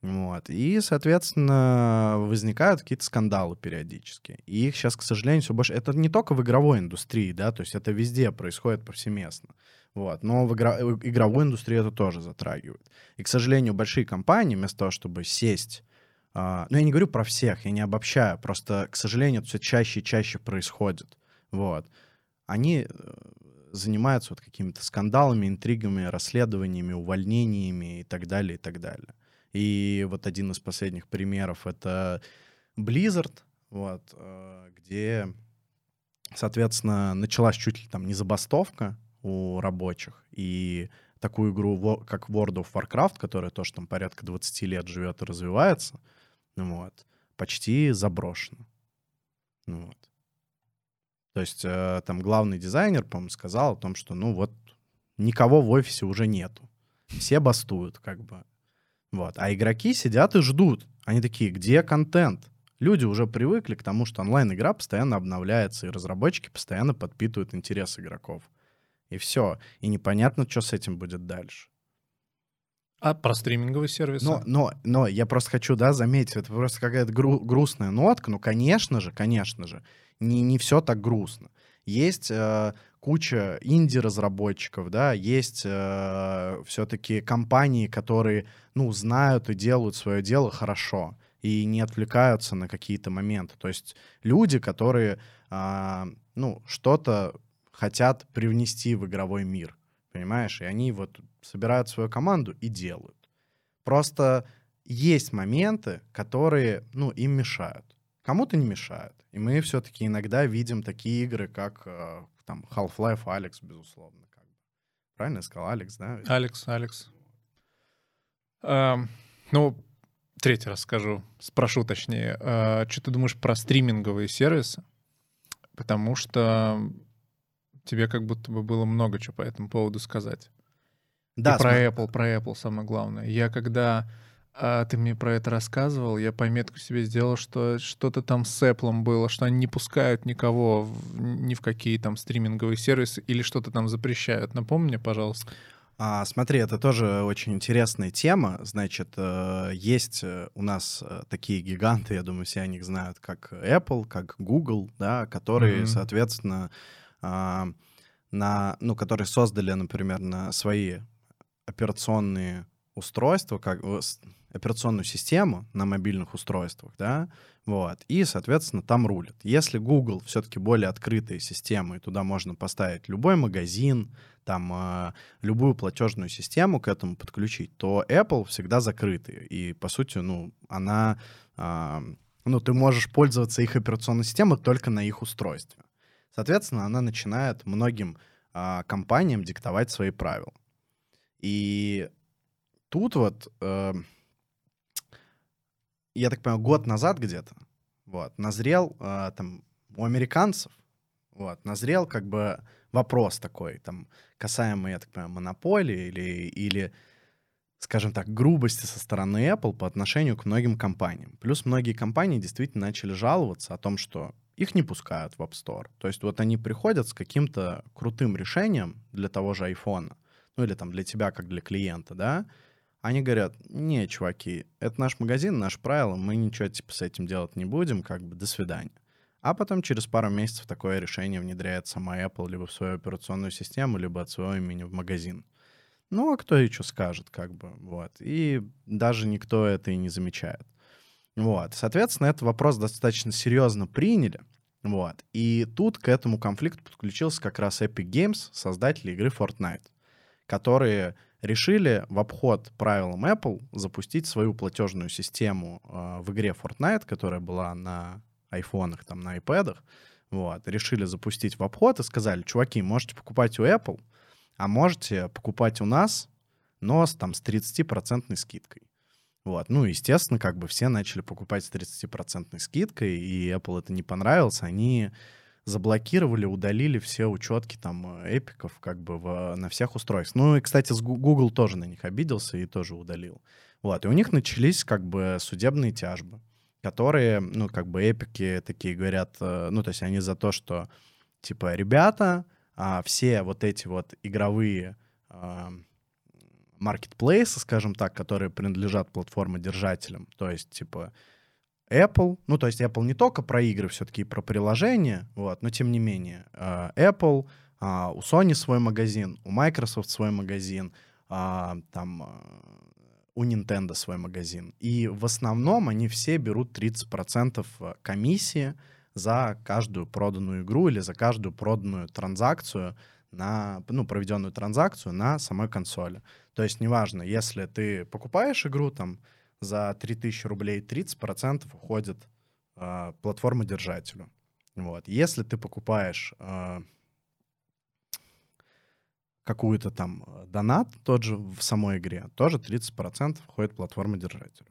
Вот. И, соответственно, возникают какие-то скандалы периодически. И их сейчас, к сожалению, все больше... Это не только в игровой индустрии, да, то есть это везде происходит повсеместно. Вот. Но в в игровую индустрию это тоже затрагивает. И, к сожалению, большие компании, вместо того, чтобы сесть... а, ну, я не говорю про всех, я не обобщаю, просто, к сожалению, это все чаще и чаще происходит. Вот. Они э, занимаются вот какими-то скандалами, интригами, расследованиями, увольнениями и так далее, и так далее. И вот один из последних примеров — это Blizzard, вот, э, где, соответственно, началась чуть ли там не забастовка у рабочих, и такую игру, как World of Warcraft, которая тоже там порядка 20 лет живет и развивается, вот, почти заброшена. Ну вот. То есть э, там главный дизайнер, по-моему, сказал о том, что, ну вот, никого в офисе уже нету. Все бастуют, как бы. Вот. А игроки сидят и ждут. Они такие, где контент? Люди уже привыкли к тому, что онлайн-игра постоянно обновляется, и разработчики постоянно подпитывают интерес игроков. И все. И непонятно, что с этим будет дальше. А про стриминговые сервисы? Но, но, но я просто хочу, да, заметить, это просто какая-то гру- грустная нотка. Ну, конечно же, конечно же, не, не все так грустно. Есть э, куча инди-разработчиков, да, есть э, все-таки компании, которые, ну, знают и делают свое дело хорошо и не отвлекаются на какие-то моменты. То есть люди, которые, а, ну, что-то хотят привнести в игровой мир, понимаешь? И они вот собирают свою команду и делают. Просто есть моменты, которые, ну, им мешают. кому-то не мешают. И мы все-таки иногда видим такие игры, как э, там Half-Life Алекс, безусловно. Как бы. Правильно я сказал? Алекс, да? Алекс, Алекс. Эм, ну, третий раз скажу, спрошу точнее. Э, что ты думаешь про стриминговые сервисы? Потому что тебе как будто бы было много чего по этому поводу сказать. Да, И про Apple, про Apple самое главное. Я когда а, ты мне про это рассказывал, я пометку себе сделал, что что-то там с Apple было, что они не пускают никого в- ни в какие там стриминговые сервисы или что-то там запрещают. Напомни мне, пожалуйста. А, смотри, это тоже очень интересная тема. Значит, э, есть э, у нас э, такие гиганты, я думаю, все о них знают, как Apple, как Google, да, которые, Мгм. соответственно, а, на, ну, которые создали, например, на свои операционные устройства, как э, операционную систему на мобильных устройствах, да, вот, и, соответственно, там рулят. Если Google все-таки более открытая система, и туда можно поставить любой магазин, там э, любую платежную систему к этому подключить, то Apple всегда закрытый. И, по сути, ну, она... а, ну, ты можешь пользоваться их операционной системой только на их устройстве. Соответственно, она начинает многим а, компаниям диктовать свои правила. И тут вот, э, я так понимаю, год назад где-то, вот, назрел а, там у американцев, вот, назрел как бы вопрос такой, там, касаемо, я так понимаю, монополии или, или, скажем так, грубости со стороны Apple по отношению к многим компаниям. Плюс многие компании действительно начали жаловаться о том, что их не пускают в App Store. То есть вот они приходят с каким-то крутым решением для того же iPhone, ну или там для тебя, как для клиента, да, они говорят, не, чуваки, это наш магазин, наше правило, мы ничего типа с этим делать не будем, как бы до свидания. А потом через пару месяцев такое решение внедряет сама Apple либо в свою операционную систему, либо от своего имени в магазин. Ну, а кто что скажет, как бы, вот. И даже никто это и не замечает. Вот. Соответственно, этот вопрос достаточно серьезно приняли. Вот. И тут к этому конфликту подключился как раз Epic Games, создатели игры Fortnite, которые решили в обход правилам Apple запустить свою платежную систему э, в игре Fortnite, которая была на айфонах, там, на iPad. Вот. Решили запустить в обход и сказали, чуваки, можете покупать у Apple, а можете покупать у нас, но с, там, с 30% скидкой. Вот. Ну, естественно, как бы все начали покупать с 30% скидкой, и Apple это не понравилось. Они заблокировали, удалили все учетки там э, эпиков как бы в, на всех устройствах. Ну и, кстати, Google тоже на них обиделся и тоже удалил. Вот. И у них начались как бы судебные тяжбы, которые, ну, как бы эпики такие говорят, э, ну, то есть они за то, что, типа, ребята, а, все вот эти вот игровые маркетплейсы, скажем так, которые принадлежат платформодержателям, то есть, типа, Apple, ну, то есть Apple не только про игры, все-таки про приложения, вот, но тем не менее, э, Apple, а, у Sony свой магазин, у Microsoft свой магазин, а, там, э, у Nintendo свой магазин. И в основном они все берут 30% комиссии за каждую проданную игру или за каждую проданную транзакцию на, ну, проведенную транзакцию на самой консоли. То есть неважно, если ты покупаешь игру там за 3000 рублей, 30% уходит э, платформодержателю. Вот. Если ты покупаешь э, какую-то там э, донат, тот же в самой игре, тоже 30% входит платформодержателю.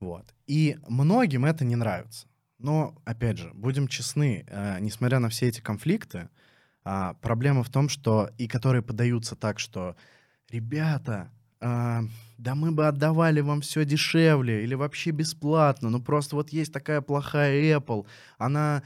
Вот. И многим это не нравится. Но, опять же, будем честны, э, несмотря на все эти конфликты, а, проблема в том, что и которые подаются так, что ребята, а, да мы бы отдавали вам все дешевле или вообще бесплатно, ну просто вот есть такая плохая Apple, она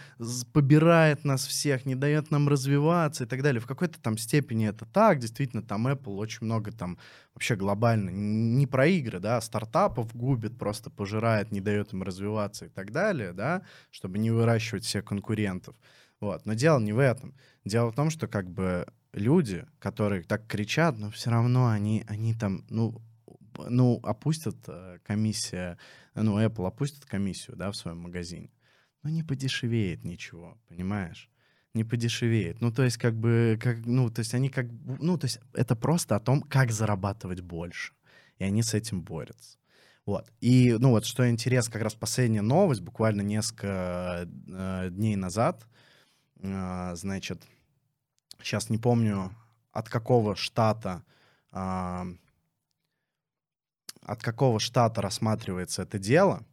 побирает нас всех, не дает нам развиваться и так далее. В какой-то там степени это так, действительно, там Apple очень много там вообще глобально, не про игры, да, а стартапов губит, просто пожирает, не дает им развиваться и так далее, да, чтобы не выращивать всех конкурентов. Вот. Но дело не в этом. Дело в том, что как бы люди, которые так кричат, но все равно они, они там, ну, ну, опустят э, комиссия, ну, Apple опустит комиссию, да, в своем магазине. Но не подешевеет ничего, понимаешь? Не подешевеет. Ну, то есть, как бы, как, ну, то есть они как, ну, то есть это просто о том, как зарабатывать больше. И они с этим борются. Вот. И, ну вот, что интересно, как раз последняя новость, буквально несколько э, дней назад, э, значит, сейчас не помню, от какого штата, от какого штата рассматривается это дело,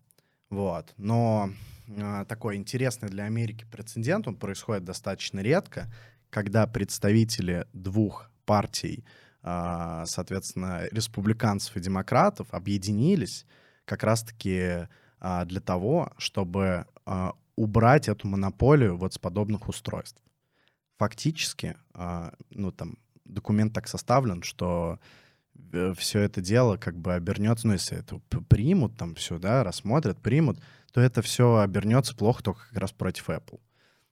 вот, но э, такой интересный для Америки прецедент, он происходит достаточно редко, когда представители двух партий а, соответственно, республиканцев и демократов объединились как раз-таки а, для того, чтобы а, убрать эту монополию вот с подобных устройств. Фактически, ну там, документ так составлен, что э, все это дело как бы обернется, ну, если это примут, там все, да, рассмотрят, примут, то это все обернется плохо только как раз против Apple.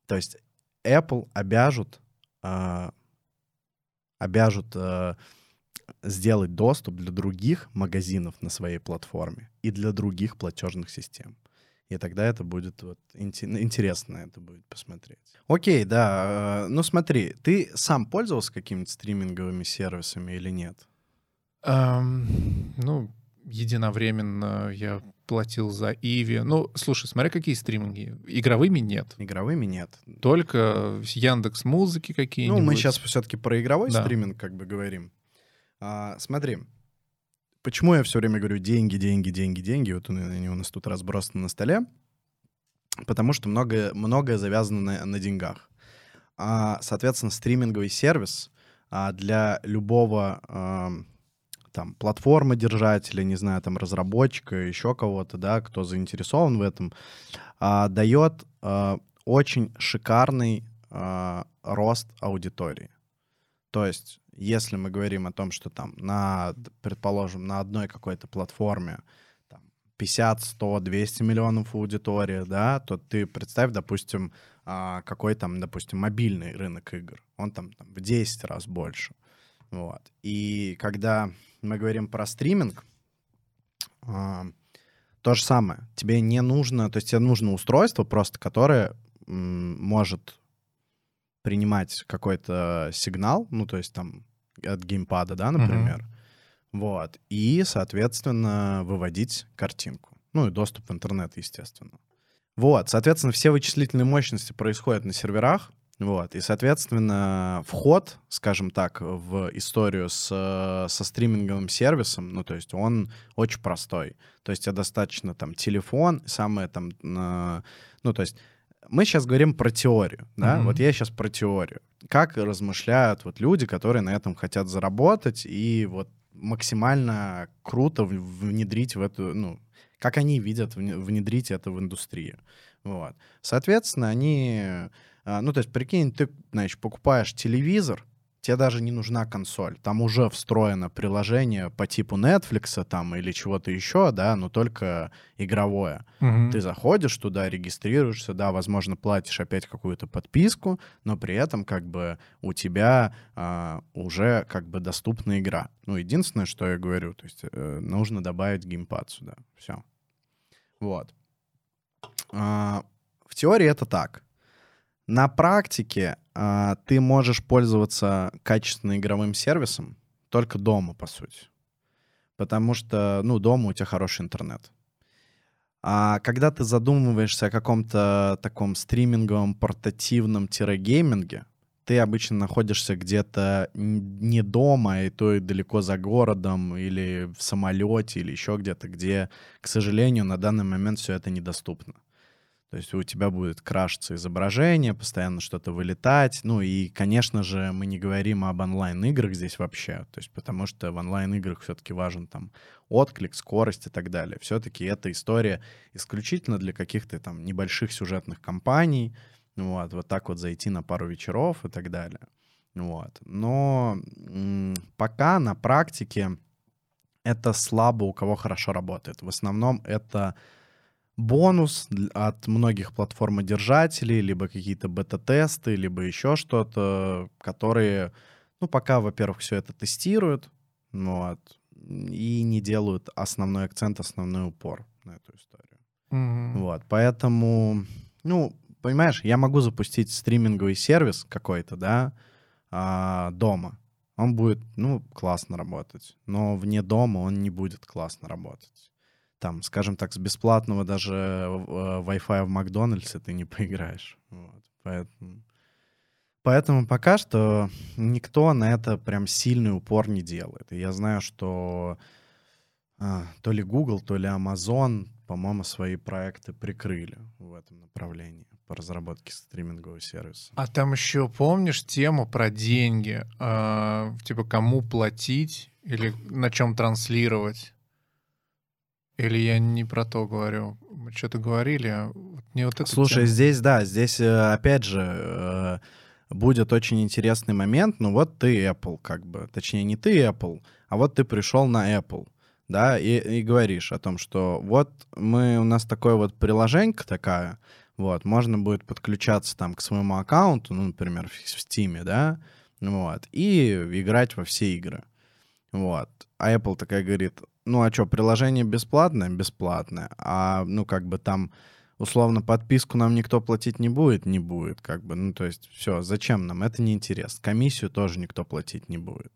То есть Apple обяжут обяжут э, сделать доступ для других магазинов на своей платформе и для других платежных систем. И тогда это будет вот интересно это будет посмотреть. Окей, да. Э, ну смотри, ты сам пользовался какими-то стриминговыми сервисами или нет? Um, ну, единовременно я платил за Иви. Ну, слушай, смотри, какие стриминги. Игровыми нет. Игровыми нет. Только Яндекс Музыки какие-нибудь. Ну, мы сейчас все-таки про игровой да. стриминг как бы говорим. А, смотри, почему я все время говорю деньги, деньги, деньги, деньги? Вот они у нас тут разбросаны на столе. Потому что многое, многое завязано на, на деньгах. А, соответственно, стриминговый сервис а, для любого... Там платформы держателя, не знаю, там разработчика, еще кого-то, да, кто заинтересован в этом, а, дает а, очень шикарный а, рост аудитории. То есть, если мы говорим о том, что там на, предположим, на одной какой-то платформе там, 50, 100, 200 миллионов аудитории, да, то ты представь, допустим, а, какой там, допустим, мобильный рынок игр. Он там, там в 10 раз больше. Вот. И когда мы говорим про стриминг, а, то же самое. Тебе не нужно, то есть тебе нужно устройство просто, которое может принимать какой-то сигнал, ну, то есть там от геймпада, да, например, uh-huh. вот, и, соответственно, выводить картинку. Ну, и доступ в интернет, естественно. Вот, соответственно, все вычислительные мощности происходят на серверах, вот, и, соответственно, вход, скажем так, в историю с, со стриминговым сервисом, ну, то есть он очень простой. То есть тебе достаточно там телефон, самое там, э, ну, то есть мы сейчас говорим про теорию, да, mm-hmm. вот я сейчас про теорию. Как размышляют вот люди, которые на этом хотят заработать и вот максимально круто внедрить в эту, ну, как они видят внедрить это в индустрию. Вот. Соответственно, они ну, то есть, прикинь, ты, значит, покупаешь телевизор, тебе даже не нужна консоль. Там уже встроено приложение по типу Netflix там или чего-то еще, да, но только игровое. Угу. Ты заходишь туда, регистрируешься, да, возможно, платишь опять какую-то подписку, но при этом как бы у тебя а, уже как бы доступна игра. Ну, единственное, что я говорю, то есть э, нужно добавить геймпад сюда. Все. Вот. А, в теории это так. На практике а, ты можешь пользоваться качественным игровым сервисом только дома, по сути. Потому что, ну, дома у тебя хороший интернет. А когда ты задумываешься о каком-то таком стриминговом портативном-гейминге, ты обычно находишься где-то не дома, и то и далеко за городом, или в самолете, или еще где-то, где, к сожалению, на данный момент все это недоступно. То есть у тебя будет крашиться изображение, постоянно что-то вылетать. Ну и, конечно же, мы не говорим об онлайн-играх здесь вообще. То есть потому что в онлайн-играх все-таки важен там отклик, скорость и так далее. Все-таки эта история исключительно для каких-то там небольших сюжетных кампаний. Вот, вот так вот зайти на пару вечеров и так далее. Вот. Но пока на практике это слабо у кого хорошо работает. В основном это бонус от многих платформодержателей, либо какие-то бета-тесты, либо еще что-то, которые, ну, пока, во-первых, все это тестируют, вот, и не делают основной акцент, основной упор на эту историю. Mm-hmm. Вот, поэтому, ну, понимаешь, я могу запустить стриминговый сервис какой-то, да, а, дома. Он будет, ну, классно работать, но вне дома он не будет классно работать. Там, скажем так, с бесплатного даже э, Wi-Fi в Макдональдсе ты не поиграешь. Вот. Поэтому... Поэтому пока что никто на это прям сильный упор не делает. И я знаю, что а, то ли Google, то ли Amazon, по-моему, свои проекты прикрыли в этом направлении по разработке стримингового сервиса. А там еще помнишь тему про деньги? Э, типа кому платить или на чем транслировать? Или я не про то говорю? Мы что-то говорили, а не вот. Слушай, тема. здесь, да, здесь э, опять же э, будет очень интересный момент. Ну вот ты Apple, как бы, точнее не ты Apple, а вот ты пришел на Apple, да, и, и говоришь о том, что вот мы, у нас такое вот приложение такая, вот, можно будет подключаться там к своему аккаунту, ну, например, в Steam, да, вот, и играть во все игры. Вот. А Apple такая говорит, ну а что, приложение бесплатное? Бесплатное. А, ну, как бы там условно подписку нам никто платить не будет, не будет, как бы, ну, то есть, все, зачем нам, это неинтересно. Комиссию тоже никто платить не будет.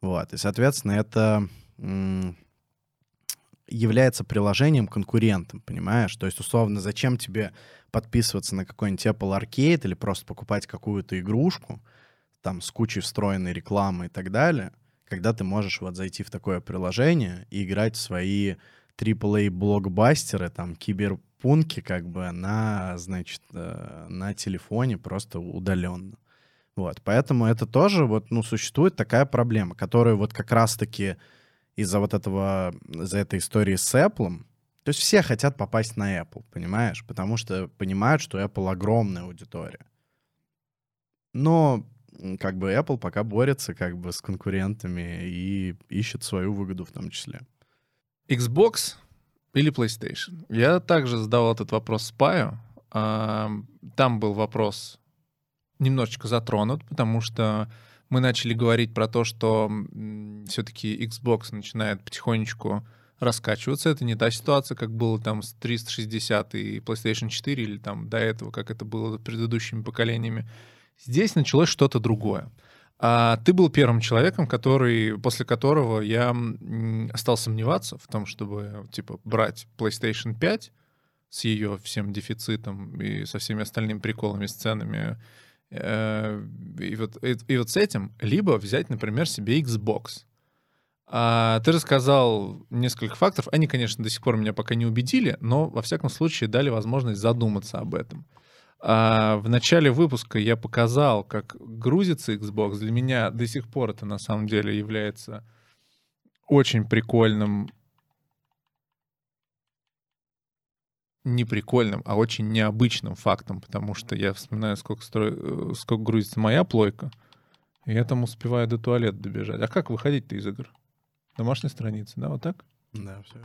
Вот, и, соответственно, это является приложением конкурентом, понимаешь? То есть, условно, зачем тебе подписываться на какой-нибудь Apple Arcade или просто покупать какую-то игрушку, там, с кучей встроенной рекламы и так далее, когда ты можешь вот зайти в такое приложение и играть в свои AAA-блокбастеры, там, кибер пунки как бы на, значит, э, на телефоне просто удаленно. Вот, поэтому это тоже вот, ну, существует такая проблема, которая вот как раз-таки из-за вот этого, из-за этой истории с Apple, то есть все хотят попасть на Apple, понимаешь? Потому что понимают, что Apple огромная аудитория. Но как бы Apple пока борется как бы с конкурентами и ищет свою выгоду в том числе. Xbox или PlayStation? Я также задавал этот вопрос Спаю. Там был вопрос немножечко затронут, потому что мы начали говорить про то, что все-таки Xbox начинает потихонечку раскачиваться. Это не та ситуация, как было там с 360 и PlayStation 4 или там до этого, как это было предыдущими поколениями. Здесь началось что-то другое. А ты был первым человеком, который, после которого я стал сомневаться в том, чтобы типа брать PlayStation 5 с ее всем дефицитом и со всеми остальными приколами, сценами, э, и вот, и, и вот с этим, либо взять, например, себе Xbox. А, ты рассказал несколько фактов. Они, конечно, до сих пор меня пока не убедили, но, во всяком случае, дали возможность задуматься об этом. А в начале выпуска я показал, как грузится Xbox. Для меня до сих пор это на самом деле является очень прикольным, не прикольным, а очень необычным фактом, потому что я вспоминаю, сколько, стро... Э, сколько грузится моя плойка, и я там успеваю до туалета добежать. А как выходить-то из игр? Домашней страницы, да, вот так? Да, все.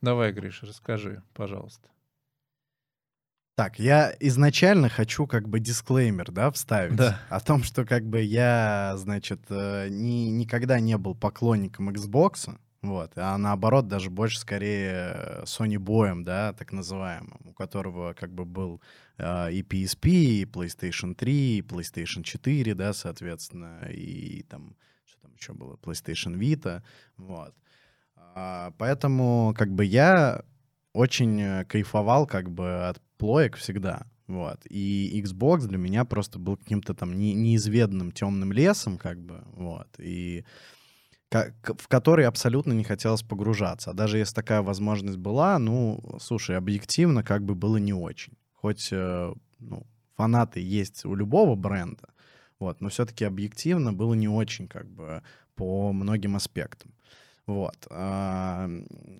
Давай, Гриша, расскажи, пожалуйста. Так, я изначально хочу как бы дисклеймер, да, вставить да. о том, что как бы я, значит, э, ни, никогда не был поклонником Xbox, вот, а наоборот даже больше скорее Sony боем, да, так называемым, у которого как бы был э, и PSP, и PlayStation 3, и PlayStation 4, да, соответственно, и там, что там еще было, PlayStation Vita, вот. А, поэтому как бы я очень э, кайфовал как бы от плоек всегда. Вот. И Xbox для меня просто был каким-то там не, неизведанным темным лесом, как бы, вот. И в который абсолютно не хотелось погружаться. А даже если такая возможность была, ну, слушай, объективно как бы было не очень. Хоть, э, ну, фанаты есть у любого бренда, вот, но все-таки объективно было не очень как бы по многим аспектам. Вот. А,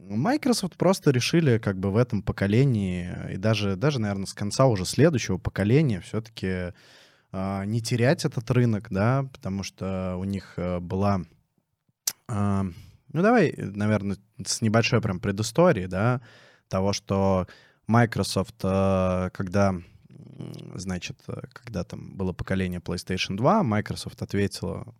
Microsoft просто решили как бы в этом поколении, и даже, даже наверное, с конца уже следующего поколения все-таки а, не терять этот рынок, да, потому что у них э, была... А, ну, давай, наверное, с небольшой прям предысторией, да, того, что Microsoft, э, когда значит, когда там было поколение PlayStation 2, Microsoft ответила,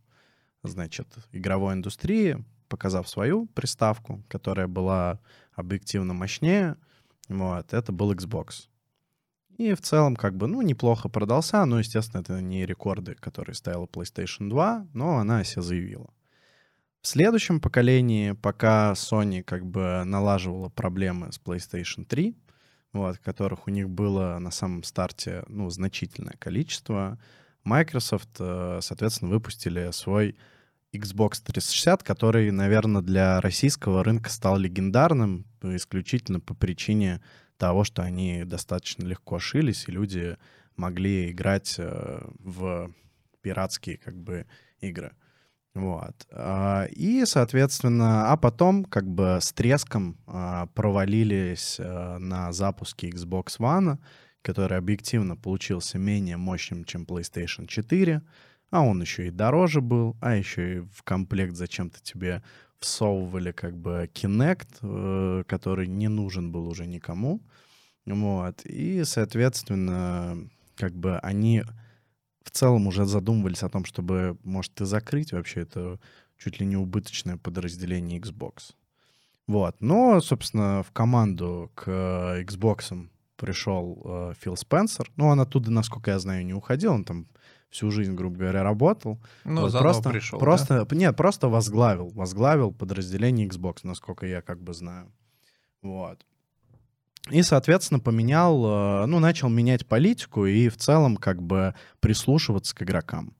значит, игровой индустрии, показав свою приставку, которая была объективно мощнее, вот, это был Xbox. И в целом, как бы, ну, неплохо продался, но, естественно, это не рекорды, которые ставила PlayStation 2, но она о себе заявила. В следующем поколении, пока Sony как бы налаживала проблемы с PlayStation 3, вот, которых у них было на самом старте, ну, значительное количество, Microsoft, э, соответственно, выпустили свой Xbox 360, который, наверное, для российского рынка стал легендарным исключительно по причине того, что они достаточно легко шились, и люди могли играть э, в пиратские как бы игры. Вот. А, и, соответственно, а потом как бы с треском а, провалились э, на запуске Xbox One, который объективно получился менее мощным, чем PlayStation 4, а он еще и дороже был, а еще и в комплект зачем-то тебе всовывали как бы Kinect, э, который не нужен был уже никому. Вот. И, соответственно, как бы они в целом уже задумывались о том, чтобы, может, и закрыть вообще это чуть ли не убыточное подразделение Xbox. Вот. Но, собственно, в команду к Xbox пришел э, Фил Спенсер. Ну, он оттуда, насколько я знаю, не уходил. Он там всю жизнь, грубо говоря, работал. Ну, вот просто пришел, просто, да? Нет, просто возглавил. Возглавил подразделение Xbox, насколько я как бы знаю. Вот. И, соответственно, поменял, э, ну, начал менять политику и в целом как бы прислушиваться к игрокам.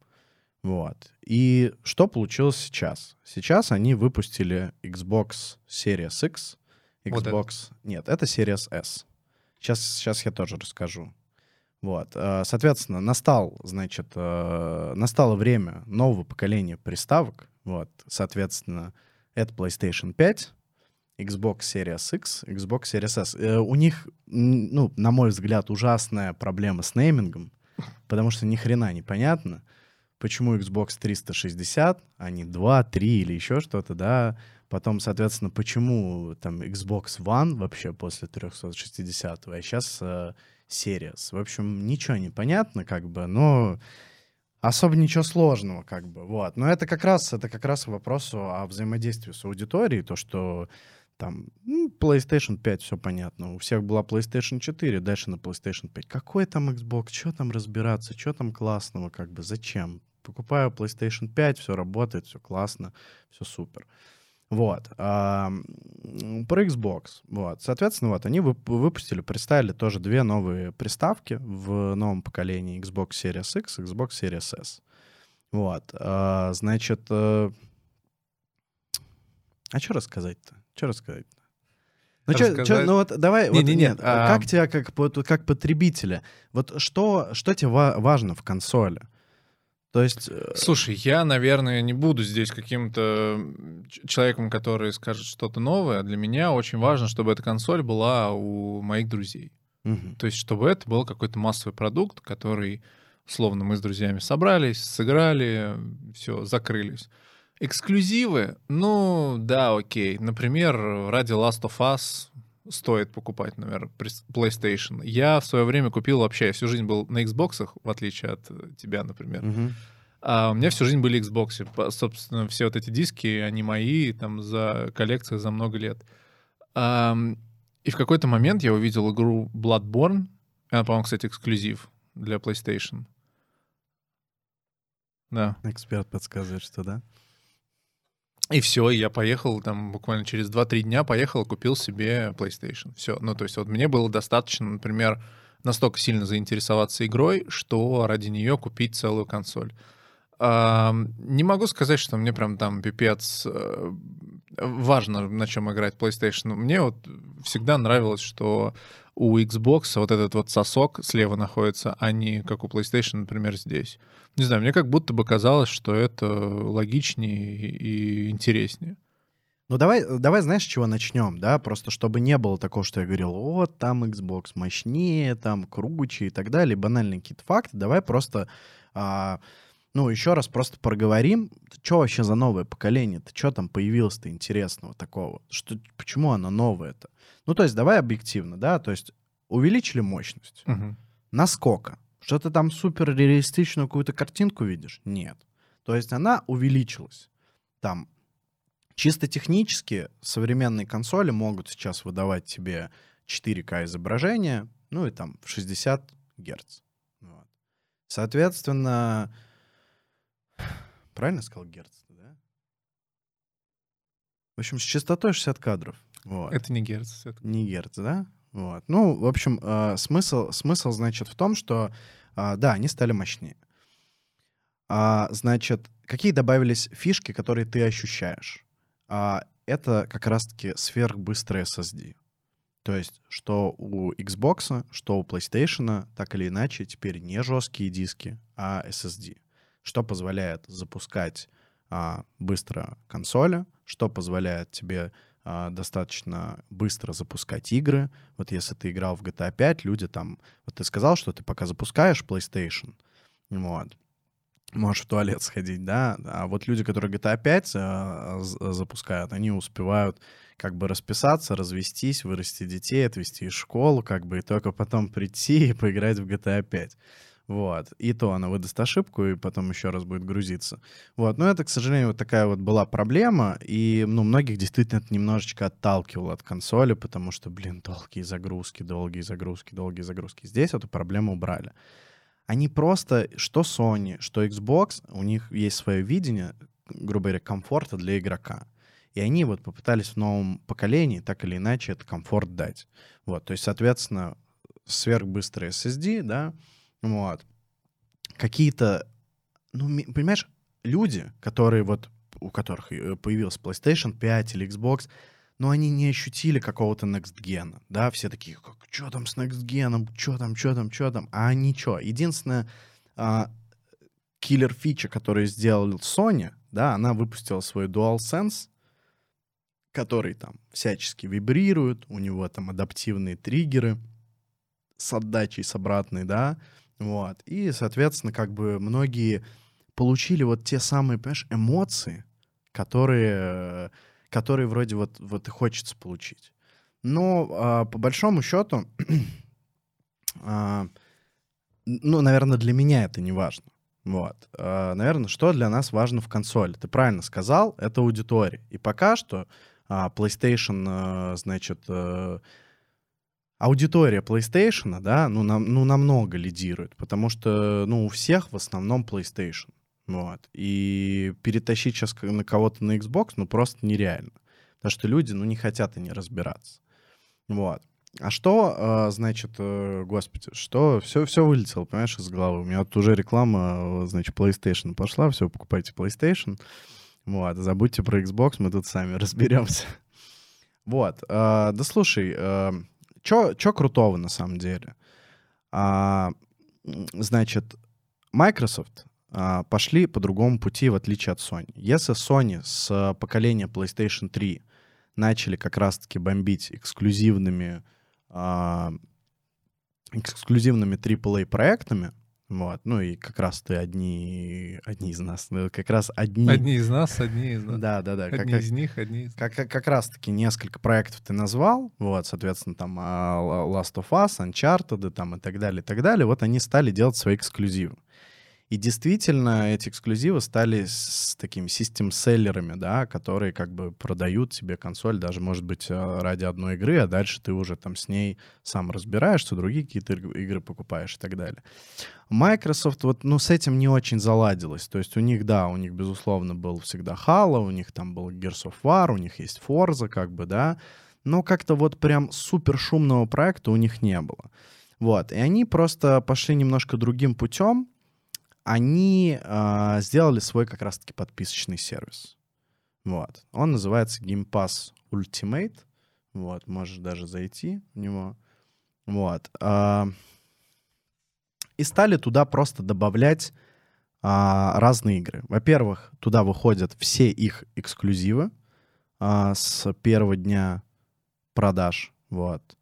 Вот. И что получилось сейчас? Сейчас они выпустили Xbox Series X, Xbox... Вот Нет, это Series S. Сейчас, сейчас я тоже расскажу. Вот. Э, соответственно, настал, значит, э, настало время нового поколения приставок. Вот. Соответственно, это PlayStation 5, Xbox Series X, Xbox Series S. Э, у них, ну, на мой взгляд, ужасная проблема с неймингом, потому что ни хрена не понятно, почему Xbox 360, а не 2, 3 или еще что-то, да. Потом, соответственно, почему там Xbox One вообще после 360, а сейчас Series. В общем, ничего не понятно, как бы, но особо ничего сложного, как бы, вот. Но это как раз, это как раз вопрос о взаимодействии с аудиторией, то, что там ну, PlayStation 5, все понятно. У всех была PlayStation 4, дальше на PlayStation 5. Какой там Xbox? Что там разбираться? Что там классного? Как бы зачем? Покупаю PlayStation 5, все работает, все классно, все супер. Вот. А, про Xbox. Вот. Соответственно, вот они выпустили, представили тоже две новые приставки в новом поколении Xbox Series X, Xbox Series S. Вот. А, значит, а, а что рассказать-то? Что рассказать? Ну, чё, чё, ну вот давай, не, вот, не, нет, а... как тебя как, как потребителя, вот что, что тебе важно в консоли? То есть... Э, Слушай, я, наверное, не буду здесь каким-то человеком, который скажет что-то новое. Для меня очень важно, чтобы эта консоль была у моих друзей. Угу. То есть, чтобы это был какой-то массовый продукт, который, условно, мы с друзьями собрались, сыграли, все, закрылись. Эксклюзивы, ну, да, окей. Например, ради Last of Us стоит покупать, наверное, PlayStation. Я в свое время купил вообще, я всю жизнь был на Xbox, в отличие от э, тебя, например. Uh-huh. А у меня всю жизнь были Xbox. Собственно, все вот эти диски, они мои, там, за коллекцию за много лет. А, и в какой-то момент я увидел игру Bloodborne. Она, по-моему, кстати, эксклюзив для PlayStation. Да. Эксперт подсказывает, что да. И все, я поехал там буквально через 2-3 дня поехал, купил себе PlayStation. Все. Ну, то есть вот мне было достаточно, например, настолько сильно заинтересоваться игрой, что ради нее купить целую консоль. А, не могу сказать, что мне прям там пипец э, важно, на чем играть PlayStation. Мне вот всегда нравилось, что у Xbox вот этот вот сосок слева находится, а не как у PlayStation, например, здесь. Не знаю, мне как будто бы казалось, что это логичнее и интереснее. Ну давай, давай знаешь, с чего начнем, да? Просто чтобы не было такого, что я говорил, вот там Xbox мощнее, там круче и так далее, банальные какие-то факты. Давай просто, а, ну еще раз просто проговорим, что вообще за новое поколение-то, что там появилось-то интересного такого, что, почему оно новое-то? Ну то есть давай объективно, да, то есть увеличили мощность. Угу. Насколько? Что ты там супер реалистичную какую-то картинку видишь? Нет. То есть она увеличилась. Там чисто технически современные консоли могут сейчас выдавать тебе 4К изображение, ну и там в 60 Гц. Вот. Соответственно, правильно сказал Герц, да? В общем, с частотой 60 кадров. Вот. Это не герц. Это... Не герц, да? Вот. Ну, в общем, э, смысл, смысл, значит, в том, что, э, да, они стали мощнее. А, значит, какие добавились фишки, которые ты ощущаешь? А, это как раз-таки сверхбыстрый SSD. То есть, что у Xbox, что у PlayStation, так или иначе, теперь не жесткие диски, а SSD. Что позволяет запускать а, быстро консоли, что позволяет тебе а, достаточно быстро запускать игры. Вот если ты играл в GTA 5, люди там... Вот ты сказал, что ты пока запускаешь PlayStation, вот, можешь в туалет сходить, да, а вот люди, которые GTA 5 э, запускают, они успевают как бы расписаться, развестись, вырасти детей, отвезти из школы, как бы, и только потом прийти и поиграть в GTA 5. Вот. И то она выдаст ошибку, и потом еще раз будет грузиться. Вот. Но это, к сожалению, вот такая вот была проблема, и, ну, многих действительно это немножечко отталкивало от консоли, потому что, блин, долгие загрузки, долгие загрузки, долгие загрузки. Здесь эту проблему убрали. Они просто, что Sony, что Xbox, у них есть свое видение, грубо говоря, комфорта для игрока. И они вот попытались в новом поколении так или иначе этот комфорт дать. Вот, то есть, соответственно, сверхбыстрый SSD, да, вот. Какие-то, ну, понимаешь, люди, которые вот, у которых э, появился PlayStation 5 или Xbox, но они не ощутили какого-то next gen, да, все такие, как, что там с next gen, что там, что там, что там, а ничего. Единственное, а, киллер фича, который сделал Sony, да, она выпустила свой DualSense, который там всячески вибрирует, у него там адаптивные триггеры с отдачей, с обратной, да, вот. И, соответственно, как бы многие получили вот те самые, понимаешь, эмоции, которые который вроде вот, вот и хочется получить. Но а, по большому счету, [clears throat] а, ну, наверное, для меня это не важно. Вот. А, наверное, что для нас важно в консоли? Ты правильно сказал, это аудитория. И пока что а, PlayStation, а, значит, а, аудитория PlayStation, да, ну, нам, ну, намного лидирует, потому что, ну, у всех в основном PlayStation. Вот. И перетащить сейчас на кого-то на Xbox, ну, просто нереально. Потому что люди, ну, не хотят и не разбираться. Вот. А что, э, значит, э, господи, что, все, все вылетело, понимаешь, из головы. У меня вот уже реклама, э, значит, PlayStation пошла, все, покупайте PlayStation. Вот, забудьте про Xbox, мы тут сами [laughs] разберемся. Вот, да слушай, что крутого на самом деле? А, значит, Microsoft а, пошли по другому пути, в отличие от Sony. Если Sony с поколения PlayStation 3 начали как раз-таки бомбить эксклюзивными, а, эксклюзивными AAA проектами, вот, ну и как раз ты одни, одни из нас, ну, как раз одни... Одни из нас, одни из нас. Да, да, да. Одни как, из них, одни из как, как, как раз-таки несколько проектов ты назвал, вот, соответственно, там а, Last of Us, Uncharted, там и так далее, и так далее, вот они стали делать свои эксклюзивы. И действительно, эти эксклюзивы стали с такими систем-селлерами, да, которые как бы продают себе консоль даже, может быть, э, ради одной игры, а дальше ты уже там с ней сам разбираешься, другие какие-то игры покупаешь и так далее. Microsoft вот, ну, с этим не очень заладилось. То есть у них, да, у них, безусловно, был всегда Halo, у них там был Gears of War, у них есть Forza, как бы, да, но как-то вот прям супер шумного проекта у них не было. Вот, и они просто пошли немножко другим путем, они э, сделали свой как раз-таки подписочный сервис. Вот. Он называется Game Pass Ultimate. Вот, можешь даже зайти в него. Вот. Э, и стали туда просто добавлять э, разные игры. Во-первых, туда выходят все их эксклюзивы э, с первого дня продаж. Вот.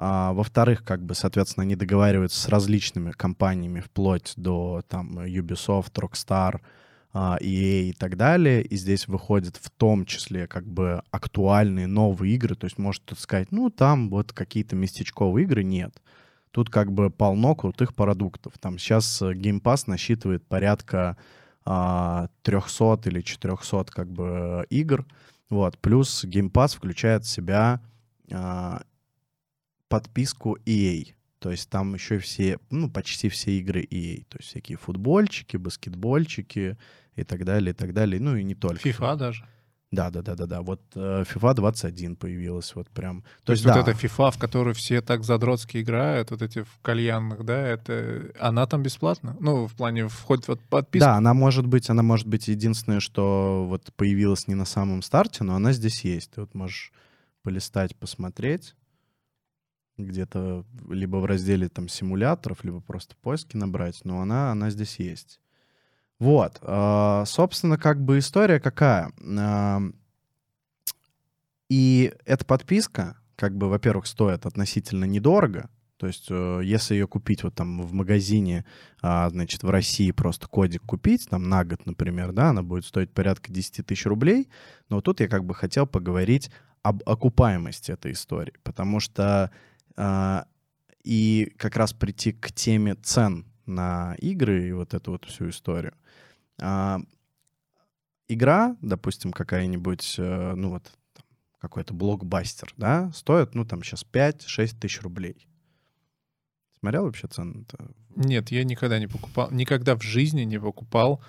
А, во-вторых, как бы, соответственно, они договариваются с различными компаниями вплоть до там Ubisoft, Rockstar, а, EA и так далее. И здесь выходят в том числе как бы актуальные новые игры. То есть может тут сказать, ну там вот какие-то местечковые игры. Нет. Тут как бы полно крутых продуктов. Там сейчас Game Pass насчитывает порядка а, 300 или 400 как бы игр. Вот. Плюс Game Pass включает в себя а, подписку EA. То есть там еще все, ну, почти все игры EA. То есть всякие футбольчики, баскетбольчики и так далее, и так далее. Ну и не только. FIFA даже. Да, да, да, да, да. Вот э, FIFA 21 появилась, вот прям. То, есть, да. вот эта FIFA, в которую все так задротски играют, вот эти в кальянных, да, это она там бесплатна? Ну, в плане входит вот подписка? Да, она может быть, она может быть единственное, что вот появилась не на самом старте, но она здесь есть. Ты вот можешь полистать, посмотреть где-то либо в разделе там симуляторов, либо просто поиски набрать, но она, она здесь есть. Вот, э, собственно, как бы история какая. Э, и эта подписка, как бы, во-первых, стоит относительно недорого. То есть, э, если ее купить вот там в магазине, э, значит, в России просто кодик купить, там на год, например, да, она будет стоить порядка 10 тысяч рублей. Но тут я как бы хотел поговорить об окупаемости этой истории, потому что и как раз прийти к теме цен на игры и вот эту вот всю историю. А, игра, допустим, какая-нибудь, э, ну вот какой-то блокбастер, да, стоит, ну там сейчас 5-6 тысяч рублей. Смотрел вообще цены? -то? Нет, я никогда не покупал, никогда в жизни не покупал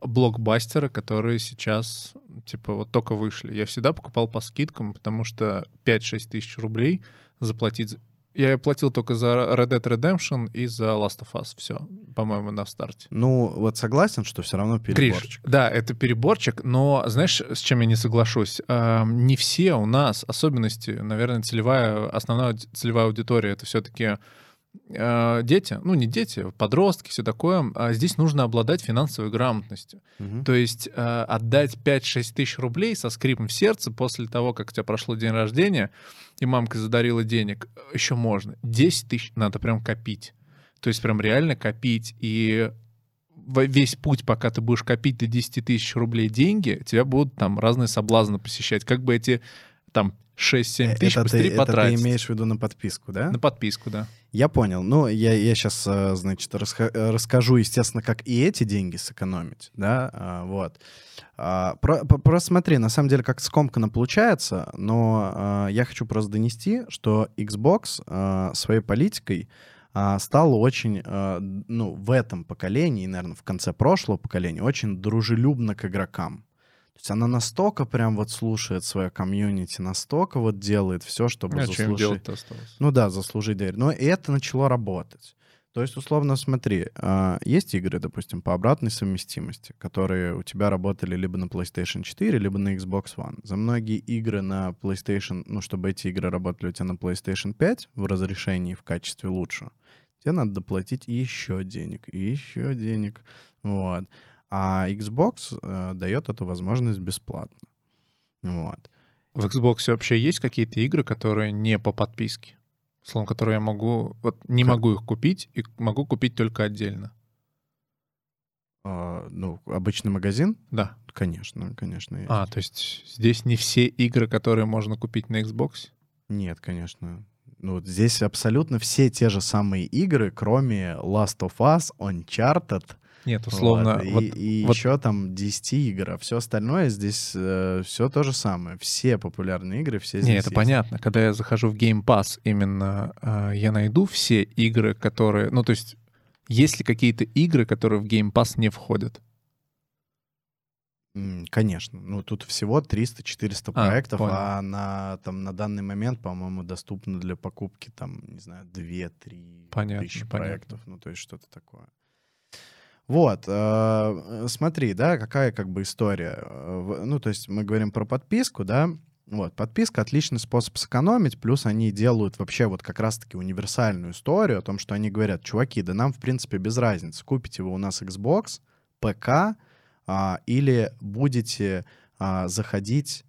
блокбастеры, которые сейчас, типа, вот только вышли. Я всегда покупал по скидкам, потому что 5-6 тысяч рублей заплатить я платил только за Red Dead Redemption и за Last of Us. Все, по-моему, на старте. Ну, вот согласен, что все равно переборчик. Криш, да, это переборчик, но знаешь, с чем я не соглашусь? Э, не все у нас особенности, наверное, целевая, основная целевая аудитория, это все-таки дети, ну не дети, подростки, все такое, а здесь нужно обладать финансовой грамотностью. Угу. То есть э, отдать 5-6 тысяч рублей со скрипом в сердце после того, как у тебя прошло день рождения, и мамка задарила денег, еще можно. 10 тысяч надо прям копить. То есть прям реально копить. И весь путь, пока ты будешь копить до 10 тысяч рублей деньги, тебя будут там разные соблазны посещать. Как бы эти там 6-7 э, тысяч это быстрее ты, потратить. Это ты имеешь в виду на подписку, да? На подписку, да. Я понял. Ну, я, я сейчас, э, значит, расскажу, естественно, как и эти деньги сэкономить, да, а, вот. А, про, просто смотри, на самом деле, как скомканно получается, но а, я хочу просто донести, что Xbox своей политикой стал очень, ну, в этом поколении, наверное, в конце прошлого поколения, очень дружелюбно к игрокам. То есть она настолько прям вот слушает свое комьюнити, настолько вот делает все, чтобы а заслужить... Ну да, заслужить доверие. Но и это начало работать. То есть, условно, смотри, а, есть игры, допустим, по обратной совместимости, которые у тебя работали либо на PlayStation 4, либо на Xbox One. За многие игры на PlayStation, ну, чтобы эти игры работали у тебя на PlayStation 5 в разрешении, в качестве лучше, тебе надо доплатить еще денег, и еще денег. Вот. А Xbox э, дает эту возможность бесплатно. Вот. В Xbox вообще есть какие-то игры, которые не по подписке? Словом, которые я могу... Вот не как? могу их купить, и могу купить только отдельно. А, ну, обычный магазин? Да. Конечно, конечно. Есть. А, то есть здесь не все игры, которые можно купить на Xbox? Нет, конечно. Ну, вот здесь абсолютно все те же самые игры, кроме Last of Us, Uncharted, нет, условно. Вот. вот и и вот. еще там 10 игр, а все остальное здесь э, все то же самое. Все популярные игры, все здесь Нет, это есть. понятно. Когда я захожу в Game Pass, именно э, я найду все игры, которые... Ну, то есть, есть ли какие-то игры, которые в Game Pass не входят? Конечно. Ну, тут всего 300-400 а, проектов, понял. а на, там, на данный момент, по-моему, доступно для покупки, там, не знаю, 2-3 тысячи понятно. проектов. Ну, то есть что-то такое. Вот, э, смотри, да, какая как бы история. Э, ну, то есть мы говорим про подписку, да, вот, подписка — отличный способ сэкономить, плюс они делают вообще вот как раз-таки универсальную историю о том, что они говорят, чуваки, да нам, в принципе, без разницы, купите вы у нас Xbox, ПК, а, или будете а, заходить...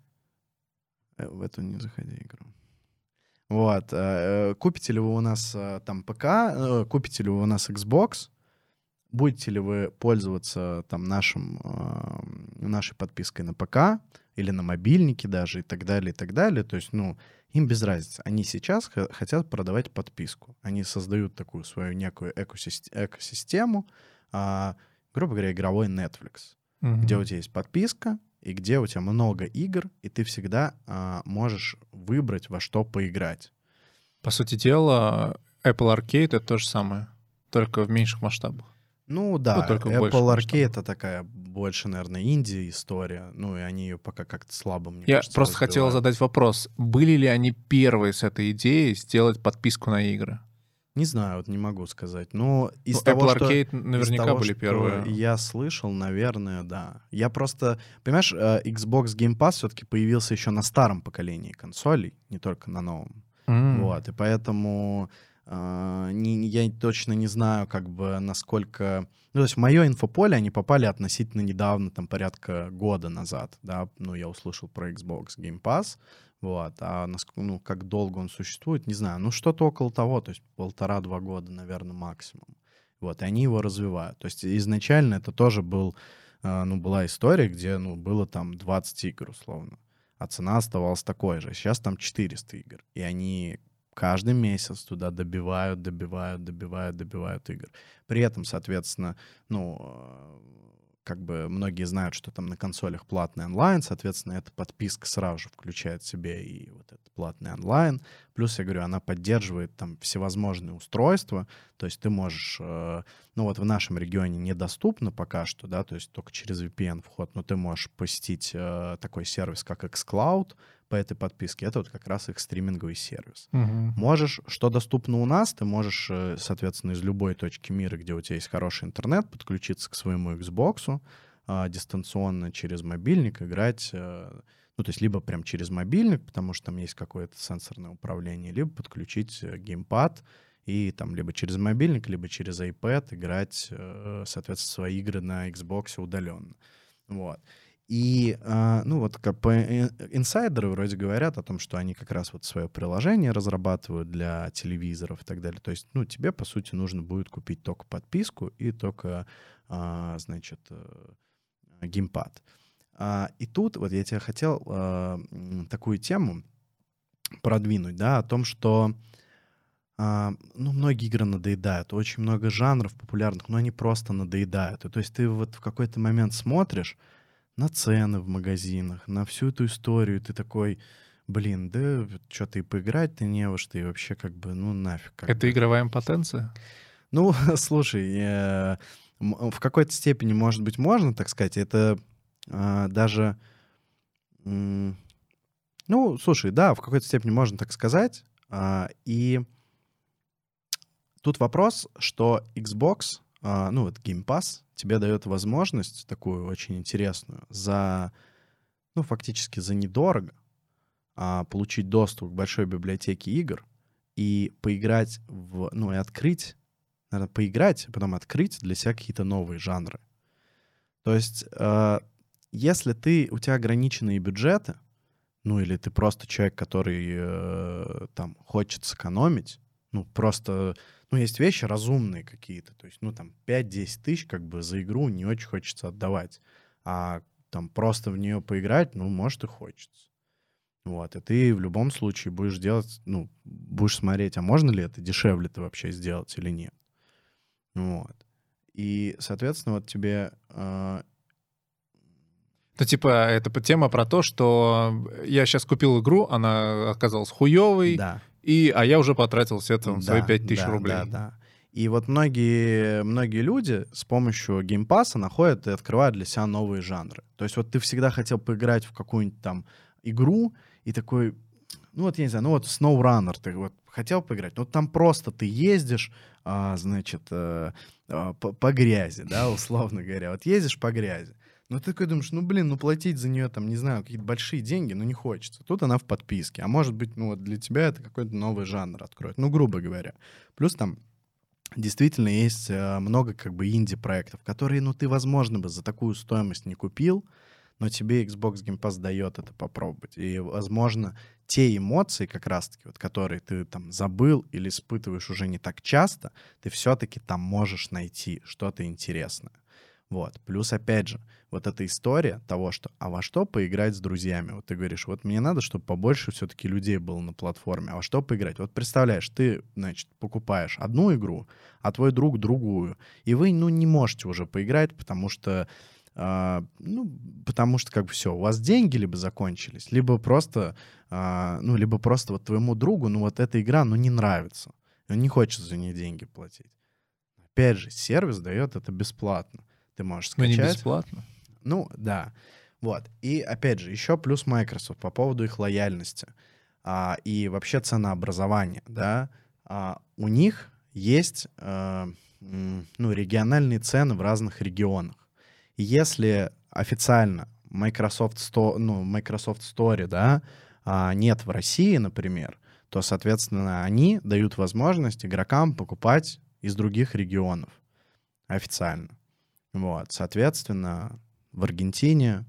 Э, в эту не заходи игру. Вот, а, купите ли вы у нас а, там ПК, купите ли вы у нас Xbox, будете ли вы пользоваться там нашим, э, нашей подпиской на ПК или на мобильнике даже и так далее, и так далее. То есть, ну, им без разницы. Они сейчас хотят продавать подписку. Они создают такую свою некую экосистему, э, грубо говоря, игровой Netflix, mm-hmm. где у тебя есть подписка, и где у тебя много игр, и ты всегда э, можешь выбрать, во что поиграть. По сути дела, Apple Arcade — это то же самое, только в меньших масштабах. Ну да, Ну, только Apple Arcade это такая больше, наверное, Индия история. Ну и они ее пока как-то слабо, мне Я кажется, просто хотел развивают. задать вопрос. Были ли они первые с этой идеей сделать подписку на игры? Не знаю, вот не могу сказать. Но из Ну, того, Apple что... Arcade из наверняка того, были что первые. Я слышал, наверное, да. Я просто, понимаешь, э, Xbox Game Pass все-таки появился еще на старом поколении консолей, не только на новом. М. Вот, и поэтому не- я точно не знаю, как бы, насколько... Ну, то есть в мое инфополе они попали относительно недавно, там, порядка года назад, да, ну, я услышал про Xbox Game Pass, вот, а наск- ну, как долго он существует, не знаю, ну, что-то около того, то есть полтора-два года, наверное, максимум. Вот, и они его развивают. То есть изначально это тоже был, э, ну, была история, где, ну, было там 20 игр, условно, а цена оставалась такой же. Сейчас там 400 игр, и они каждый месяц туда добивают, добивают, добивают, добивают игр. При этом, соответственно, ну, э, как бы многие знают, что там на консолях платный онлайн, соответственно, эта подписка сразу же включает в себе и вот этот платный онлайн. Плюс, я говорю, она поддерживает там всевозможные устройства, то есть ты можешь, э, ну вот в нашем регионе недоступно пока что, да, то есть только через VPN вход, но ты можешь посетить э, такой сервис, как xCloud по этой подписке. Это вот как раз их стриминговый сервис. Мгм. Можешь, что доступно у нас, ты можешь, э, соответственно, из любой точки мира, где у тебя есть хороший интернет, подключиться к своему Xbox а, дистанционно через мобильник, играть, э, ну, то есть либо прям через мобильник, потому что там есть какое-то сенсорное управление, либо подключить э, геймпад и там либо через мобильник, либо через iPad играть, э, соответственно, свои игры на Xbox удаленно. Вот. И, а, ну, вот как э, инсайдеры вроде говорят о том, что они как раз вот свое приложение разрабатывают для телевизоров и так далее. То есть, ну, тебе, по сути, нужно будет купить только подписку и только, а, значит, э, геймпад. А, И тут вот я тебе хотел такую тему продвинуть, да, о том, что ну, многие игры надоедают, очень много жанров популярных, но они просто надоедают. И то есть ты вот в какой-то момент смотришь на цены в магазинах, на всю эту историю, ты такой, блин, да что-то и поиграть-то не во что, и вообще как бы, ну нафиг. Это бы. игровая импотенция? Ну, [laughs] слушай, э, в какой-то степени, может быть, можно, так сказать, это а, даже... м, Ну, слушай, да, в какой-то степени можно так сказать. а, И тут вопрос, что Xbox, а, ну вот Game Pass, тебе дает возможность такую очень интересную за, ну, фактически за недорого а, получить доступ к большой библиотеке игр и поиграть в, ну, и открыть наверное, поиграть, а потом открыть для себя какие-то новые жанры. То есть, э, если ты, у тебя ограниченные бюджеты, ну или ты просто человек, который э, там хочет сэкономить, ну просто, ну есть вещи разумные какие-то, то есть, ну там 5-10 тысяч как бы за игру не очень хочется отдавать, а там просто в нее поиграть, ну может и хочется. Вот, и ты в любом случае будешь делать, ну, будешь смотреть, а можно ли это дешевле ты вообще сделать или нет. Вот. И, соответственно, вот тебе... э, Ну, типа, это тема про то, что я сейчас купил игру, она оказалась хуевой, да, и, а я уже потратил там свои да, 5000 да, рублей. Да, да. И вот многие, многие люди с помощью Game Pass а находят и открывают для себя новые жанры. То есть вот ты всегда хотел поиграть в какую-нибудь там игру, и такой, ну вот я не знаю, ну вот SnowRunner ты вот хотел поиграть, но вот там просто ты ездишь, а, значит, э, а, по, по грязи, да, [laughs] условно говоря, вот ездишь по грязи. Ну, ты такой думаешь, ну, блин, ну, платить за нее, там, не знаю, какие-то большие деньги, ну, не хочется. Тут она в подписке. А может быть, ну, вот для тебя это какой-то новый жанр откроет. Ну, грубо говоря. Плюс там действительно есть э, много как бы инди-проектов, которые, ну, ты, возможно, бы за такую стоимость не купил, но тебе Xbox Game Pass дает это попробовать. И, возможно, те эмоции, как раз-таки, вот, которые ты там забыл или испытываешь уже не так часто, ты все-таки там можешь найти что-то интересное. Вот. Плюс, опять же, вот эта история того, что а во что поиграть с друзьями? Вот ты говоришь, вот мне надо, чтобы побольше все-таки людей было на платформе. А во что поиграть? Вот представляешь, ты, значит, покупаешь одну игру, а твой друг другую. И вы, ну, не можете уже поиграть, потому что а, ну, потому что как бы все, у вас деньги либо закончились, либо просто, а, ну, либо просто вот твоему другу, ну, вот эта игра, ну, не нравится. Он не хочет за нее деньги платить. Опять же, сервис дает это бесплатно. Ты можешь скачать. не бесплатно. Ну, да. Вот. И опять же, еще плюс Microsoft по поводу их лояльности а, и вообще ценообразования, да. А, у них есть а, ну, региональные цены в разных регионах. Если официально Microsoft, Sto- ну, Microsoft Store, да, а, нет в России, например, то, соответственно, они дают возможность игрокам покупать из других регионов официально. Вот, соответственно, в Аргентине,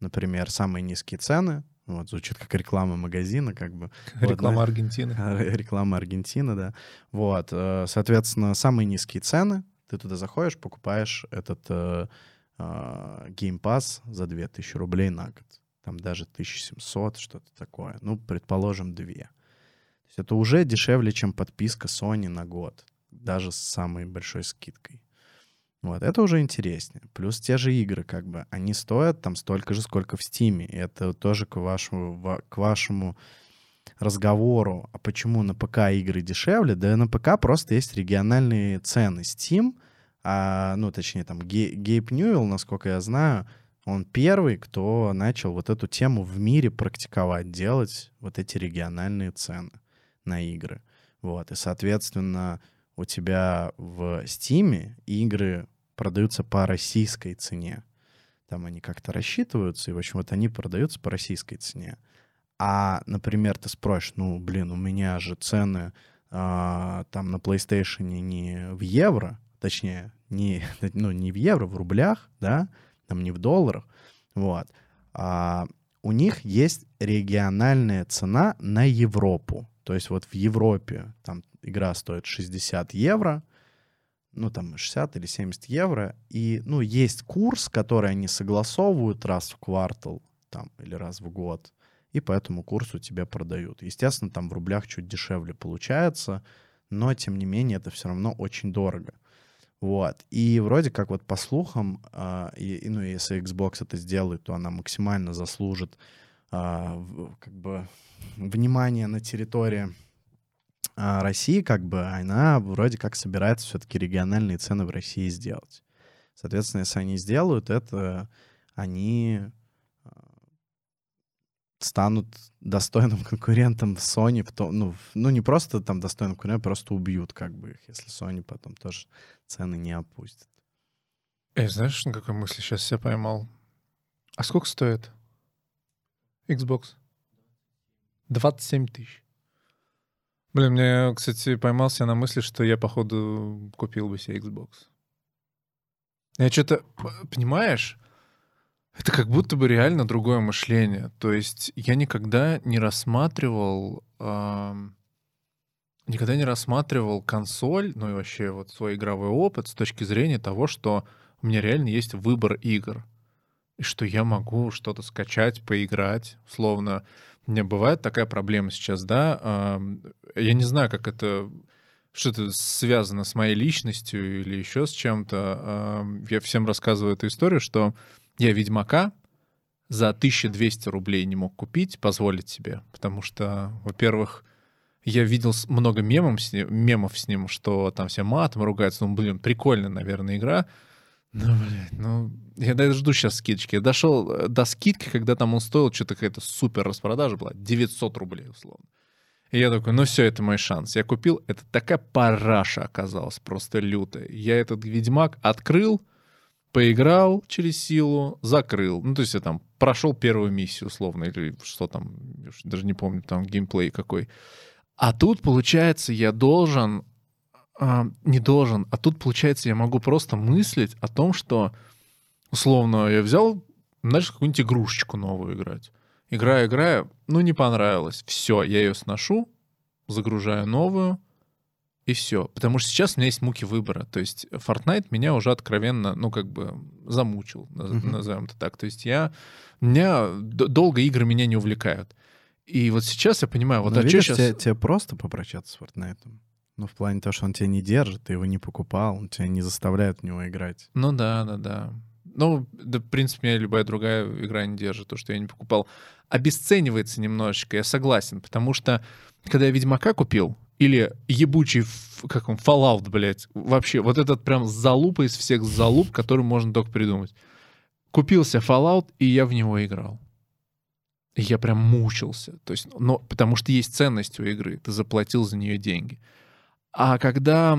например, самые низкие цены. Вот, звучит как реклама магазина, как бы. Вот, Реклама да. Аргентины. [laughs] Реклама Аргентины, да. Вот, э, соответственно, самые низкие цены. Ты туда заходишь, покупаешь этот э, э, Game Pass за 2000 рублей на год. Там даже 1700, что-то такое. Ну, предположим, 2. То есть это уже дешевле, чем подписка Sony на год. Даже с самой большой скидкой. Вот, это уже интереснее. Плюс те же игры, как бы, они стоят там столько же, сколько в Стиме. И это тоже к вашему, ва- к вашему разговору, а почему на ПК игры дешевле, да на ПК просто есть региональные цены. Steam, а, ну, точнее, там, Ге- Гейб Ньюэлл, насколько я знаю, он первый, кто начал вот эту тему в мире практиковать, делать вот эти региональные цены на игры. Вот, и, соответственно, у тебя в Steam игры продаются по российской цене. Там они как-то рассчитываются, и, в общем, вот они продаются по российской цене. А, например, ты спросишь, ну, блин, у меня же цены а, там на PlayStation не в евро, точнее, не, [laughs] ну, не в евро, в рублях, да, там не в долларах, вот. А, у них есть региональная цена на Европу. То есть вот в Европе там игра стоит 60 евро, ну, там 60 или 70 евро, и, ну, есть курс, который они согласовывают раз в квартал, там, или раз в год, и по этому курсу тебе продают. Естественно, там в рублях чуть дешевле получается, но, тем не менее, это все равно очень дорого. Вот. И вроде как вот по слухам, а, и, ну, если Xbox это сделает, то она максимально заслужит в- как бы внимание на территории а, России, как бы она вроде как собирается все-таки региональные цены в России сделать. Соответственно, если они сделают это, они а, станут достойным [laughs] конкурентом Sony, в том- ну, ну не просто там достойным конкурентом, просто убьют как бы их, если Sony потом тоже цены не опустит. Эй, знаешь, на какой мысли сейчас себя поймал? А сколько стоит Xbox? 27 тысяч. Блин, мне, кстати, поймался на мысли, что я, походу, купил бы себе Xbox. Я что-то, понимаешь, это как будто бы реально другое мышление. То есть я никогда не рассматривал, ам, никогда не рассматривал консоль, ну и вообще вот свой игровой опыт с точки зрения того, что у меня реально есть выбор игр. Что я могу что-то скачать, поиграть. Словно у бывает такая проблема сейчас, да. Я не знаю, как это что это связано с моей личностью или еще с чем-то. Я всем рассказываю эту историю, что я Ведьмака за 1200 рублей не мог купить, позволить себе. Потому что, во-первых, я видел много мемов с, ним, мемов с ним, что там все матом ругаются. Ну, блин, прикольная, наверное, игра. Ну, блядь, ну, я даже жду сейчас скидочки. Я дошел э, до скидки, когда там он стоил, что-то какая-то супер распродажа была, 900 рублей, условно. И я такой, ну все, это мой шанс. Я купил, это такая параша оказалась, просто лютая. Я этот Ведьмак открыл, поиграл через силу, закрыл. Ну, то есть я там прошел первую миссию, условно, или что там, даже не помню, там геймплей какой. А тут, получается, я должен, а, не должен, а тут, получается, я могу просто мыслить о том, что, условно, я взял, знаешь, какую-нибудь игрушечку новую играть. Играю, играю, ну, не понравилось. Все, я ее сношу, загружаю новую, и все. Потому что сейчас у меня есть муки выбора. То есть Fortnite меня уже откровенно, ну, как бы замучил, назовем это так. То есть я... Меня долго игры меня не увлекают. И вот сейчас я понимаю, вот Но а что видишь, сейчас... тебе, тебе просто попрощаться с Fortnite. Ну, в плане того, что он тебя не держит, ты его не покупал, он тебя не заставляет в него играть. Ну да, да, да. Ну, да, в принципе, меня любая другая игра не держит, то, что я не покупал. Обесценивается немножечко, я согласен, потому что, когда я Ведьмака купил, или ебучий, как он, Fallout, блядь. Вообще, вот этот прям залупа из всех залуп, который можно только придумать. Купился Fallout, и я в него играл. Я прям мучился. То есть, но, потому что есть ценность у игры. Ты заплатил за нее деньги. А когда...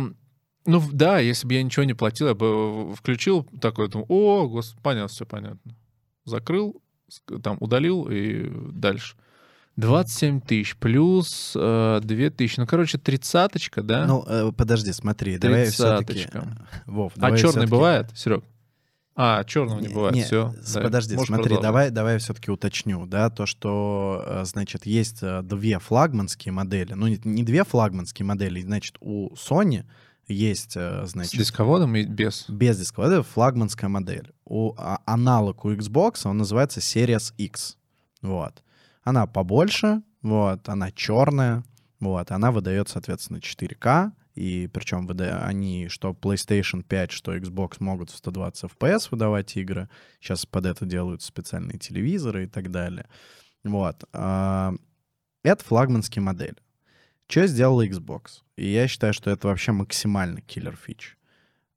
Ну да, если бы я ничего не платил, я бы включил такой, думаю, о, господи, понятно, все понятно. Закрыл, там удалил и дальше. 27 тысяч плюс э, 2 тысячи. Ну, короче, тридцаточка, да? Ну, э, подожди, смотри, давай все-таки... Вов, а черный бывает, Серег? А, черного не, не бывает, не, все. Да. Подожди, Можешь смотри, давай, давай я все-таки уточню, да, то, что, э, значит, есть э, две флагманские модели, ну, не, не две флагманские модели, значит, у Sony есть, э, значит... С дисководом и без? Без дисковода флагманская модель. У а, аналог у Xbox, он называется Series X, вот. Она побольше, вот, она черная, вот, она выдает, соответственно, 4К, и причем выда... они, что PlayStation 5, что Xbox могут в 120 FPS выдавать игры. Сейчас под это делают специальные телевизоры и так далее. Вот. А, это флагманская модель. Что сделала Xbox? И я считаю, что это вообще максимально киллер фич.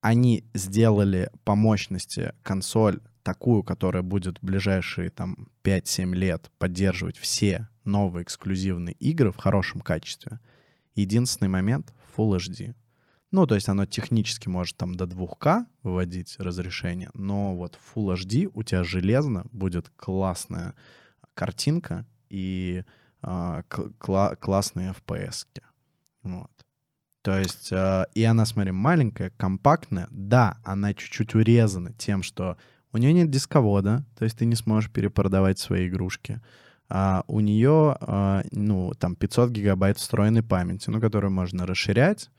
Они сделали по мощности консоль такую, которая будет в ближайшие там 5-7 лет поддерживать все новые эксклюзивные игры в хорошем качестве. Единственный момент — Full HD. Ну, то есть оно технически может там до 2К выводить разрешение, но вот Full HD у тебя железно будет классная картинка и э, кла- классные FPS. Вот. То есть, э, и она, смотри, маленькая, компактная. Да, она чуть-чуть урезана тем, что у нее нет дисковода, то есть ты не сможешь перепродавать свои игрушки. А у нее, а, ну, там 500 гигабайт встроенной памяти, ну, которую можно расширять.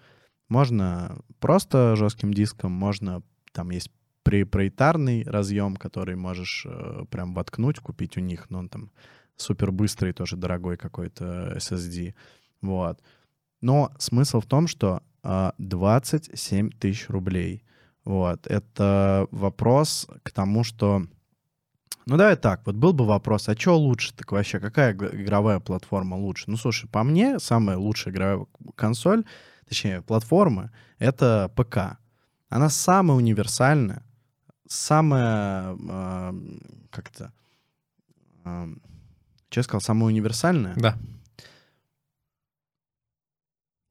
Можно просто жестким диском, можно, там есть проприетарный разъем, который можешь э, прям воткнуть, купить у них, но он там супер быстрый, тоже дорогой какой-то SSD. Вот. Но смысл в том, что э, 27 тысяч рублей — вот, это вопрос к тому, что... Ну, давай так, вот был бы вопрос, а что лучше так вообще, какая игровая платформа лучше? Ну, слушай, по мне, самая лучшая игровая консоль, точнее, платформа, это ПК. Она самая универсальная, самая, э, как-то, э, что я сказал, самая универсальная? Да.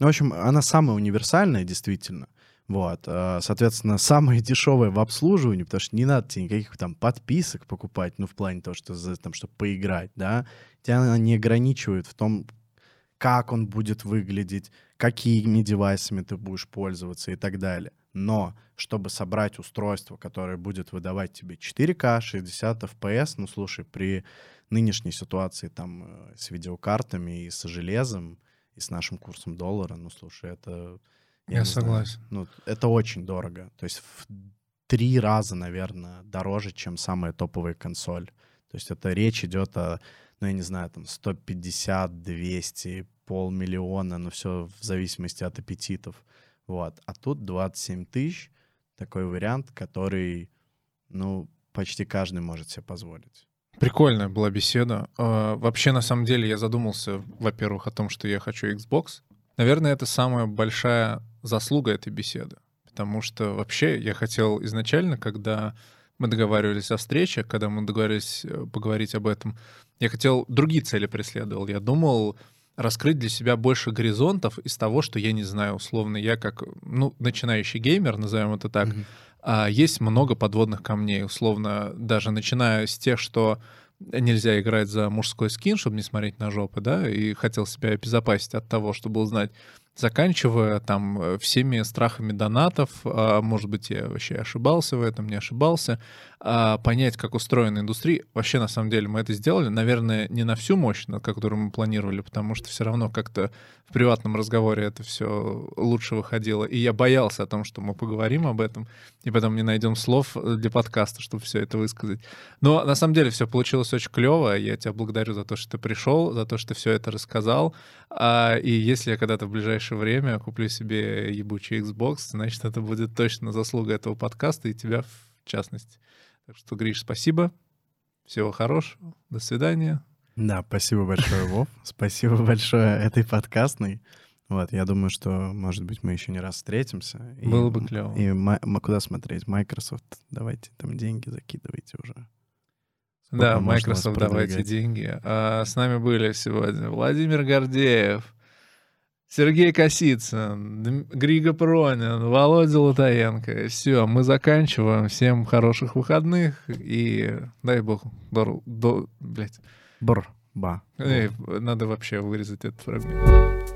Ну, в общем, она самая универсальная, действительно. Вот, э, соответственно, самое [laughs] дешевое в обслуживании, потому что не надо тебе никаких там подписок покупать, ну, в плане того, что за, там, чтобы поиграть, да, тебя не ограничивает в том, как он будет выглядеть, какими девайсами ты будешь пользоваться и так далее. Но чтобы собрать устройство, которое будет выдавать тебе 4К, 60 FPS, ну, слушай, при нынешней ситуации там э, с видеокартами и с железом, и с нашим курсом доллара, ну, слушай, это я, Я согласен. Знаю. Ну, это очень дорого. То есть в три раза, наверное, дороже, чем самая топовая консоль. То есть это речь идет о, ну, я не знаю, там 150, 200, полмиллиона, ну, все в зависимости от аппетитов. Вот. А тут 27 тысяч, такой вариант, который, ну, почти каждый может себе позволить. Прикольная была беседа. А, вообще, на самом деле, я задумался, во-первых, о том, что я хочу Xbox. Наверное, это самая большая заслуга этой беседы. Потому что вообще я хотел изначально, когда мы договаривались о встрече, когда мы договорились э, поговорить об этом, я хотел другие цели преследовал. Я думал раскрыть для себя больше горизонтов из того, что я не знаю. Условно, я как ну, начинающий геймер, назовем это так, mm-hmm. есть много подводных камней. Условно, даже начиная с тех, что нельзя играть за мужской скин, чтобы не смотреть на жопы, да, и хотел себя обезопасить от того, чтобы узнать, заканчивая там э, всеми страхами донатов, а, может быть, я вообще ошибался в этом, не ошибался, а, понять, как устроена индустрия. Вообще, на самом деле, мы это сделали, наверное, не на всю мощь, на которую мы планировали, потому что все равно как-то в приватном разговоре это все лучше выходило. И я боялся о том, что мы поговорим об этом, и потом не найдем слов для подкаста, чтобы все это высказать. Но на самом деле все получилось очень клево. Я тебя благодарю за то, что ты пришел, за то, что все это рассказал. А, и если я когда-то в ближайшее время куплю себе ебучий Xbox, значит, это будет точно заслуга этого подкаста и тебя в частности. Так что, Гриш, спасибо. Всего хорошего. До свидания. Да, спасибо большое, Вов. Спасибо большое этой подкастной. Вот, я думаю, что, может быть, мы еще не раз встретимся. И- Было бы клево. И ма- куда смотреть? Microsoft, давайте там деньги закидывайте уже. Сколько Да, Microsoft, давайте деньги. А, с нами были сегодня Владимир Гордеев, Сергей Косицын, Григо Пронин, Володя Лутаенко. Все, мы заканчиваем. Всем хороших выходных и дай бог, дор, до, блядь, Бр, ба. Эй, надо вообще вырезать этот фрагмент.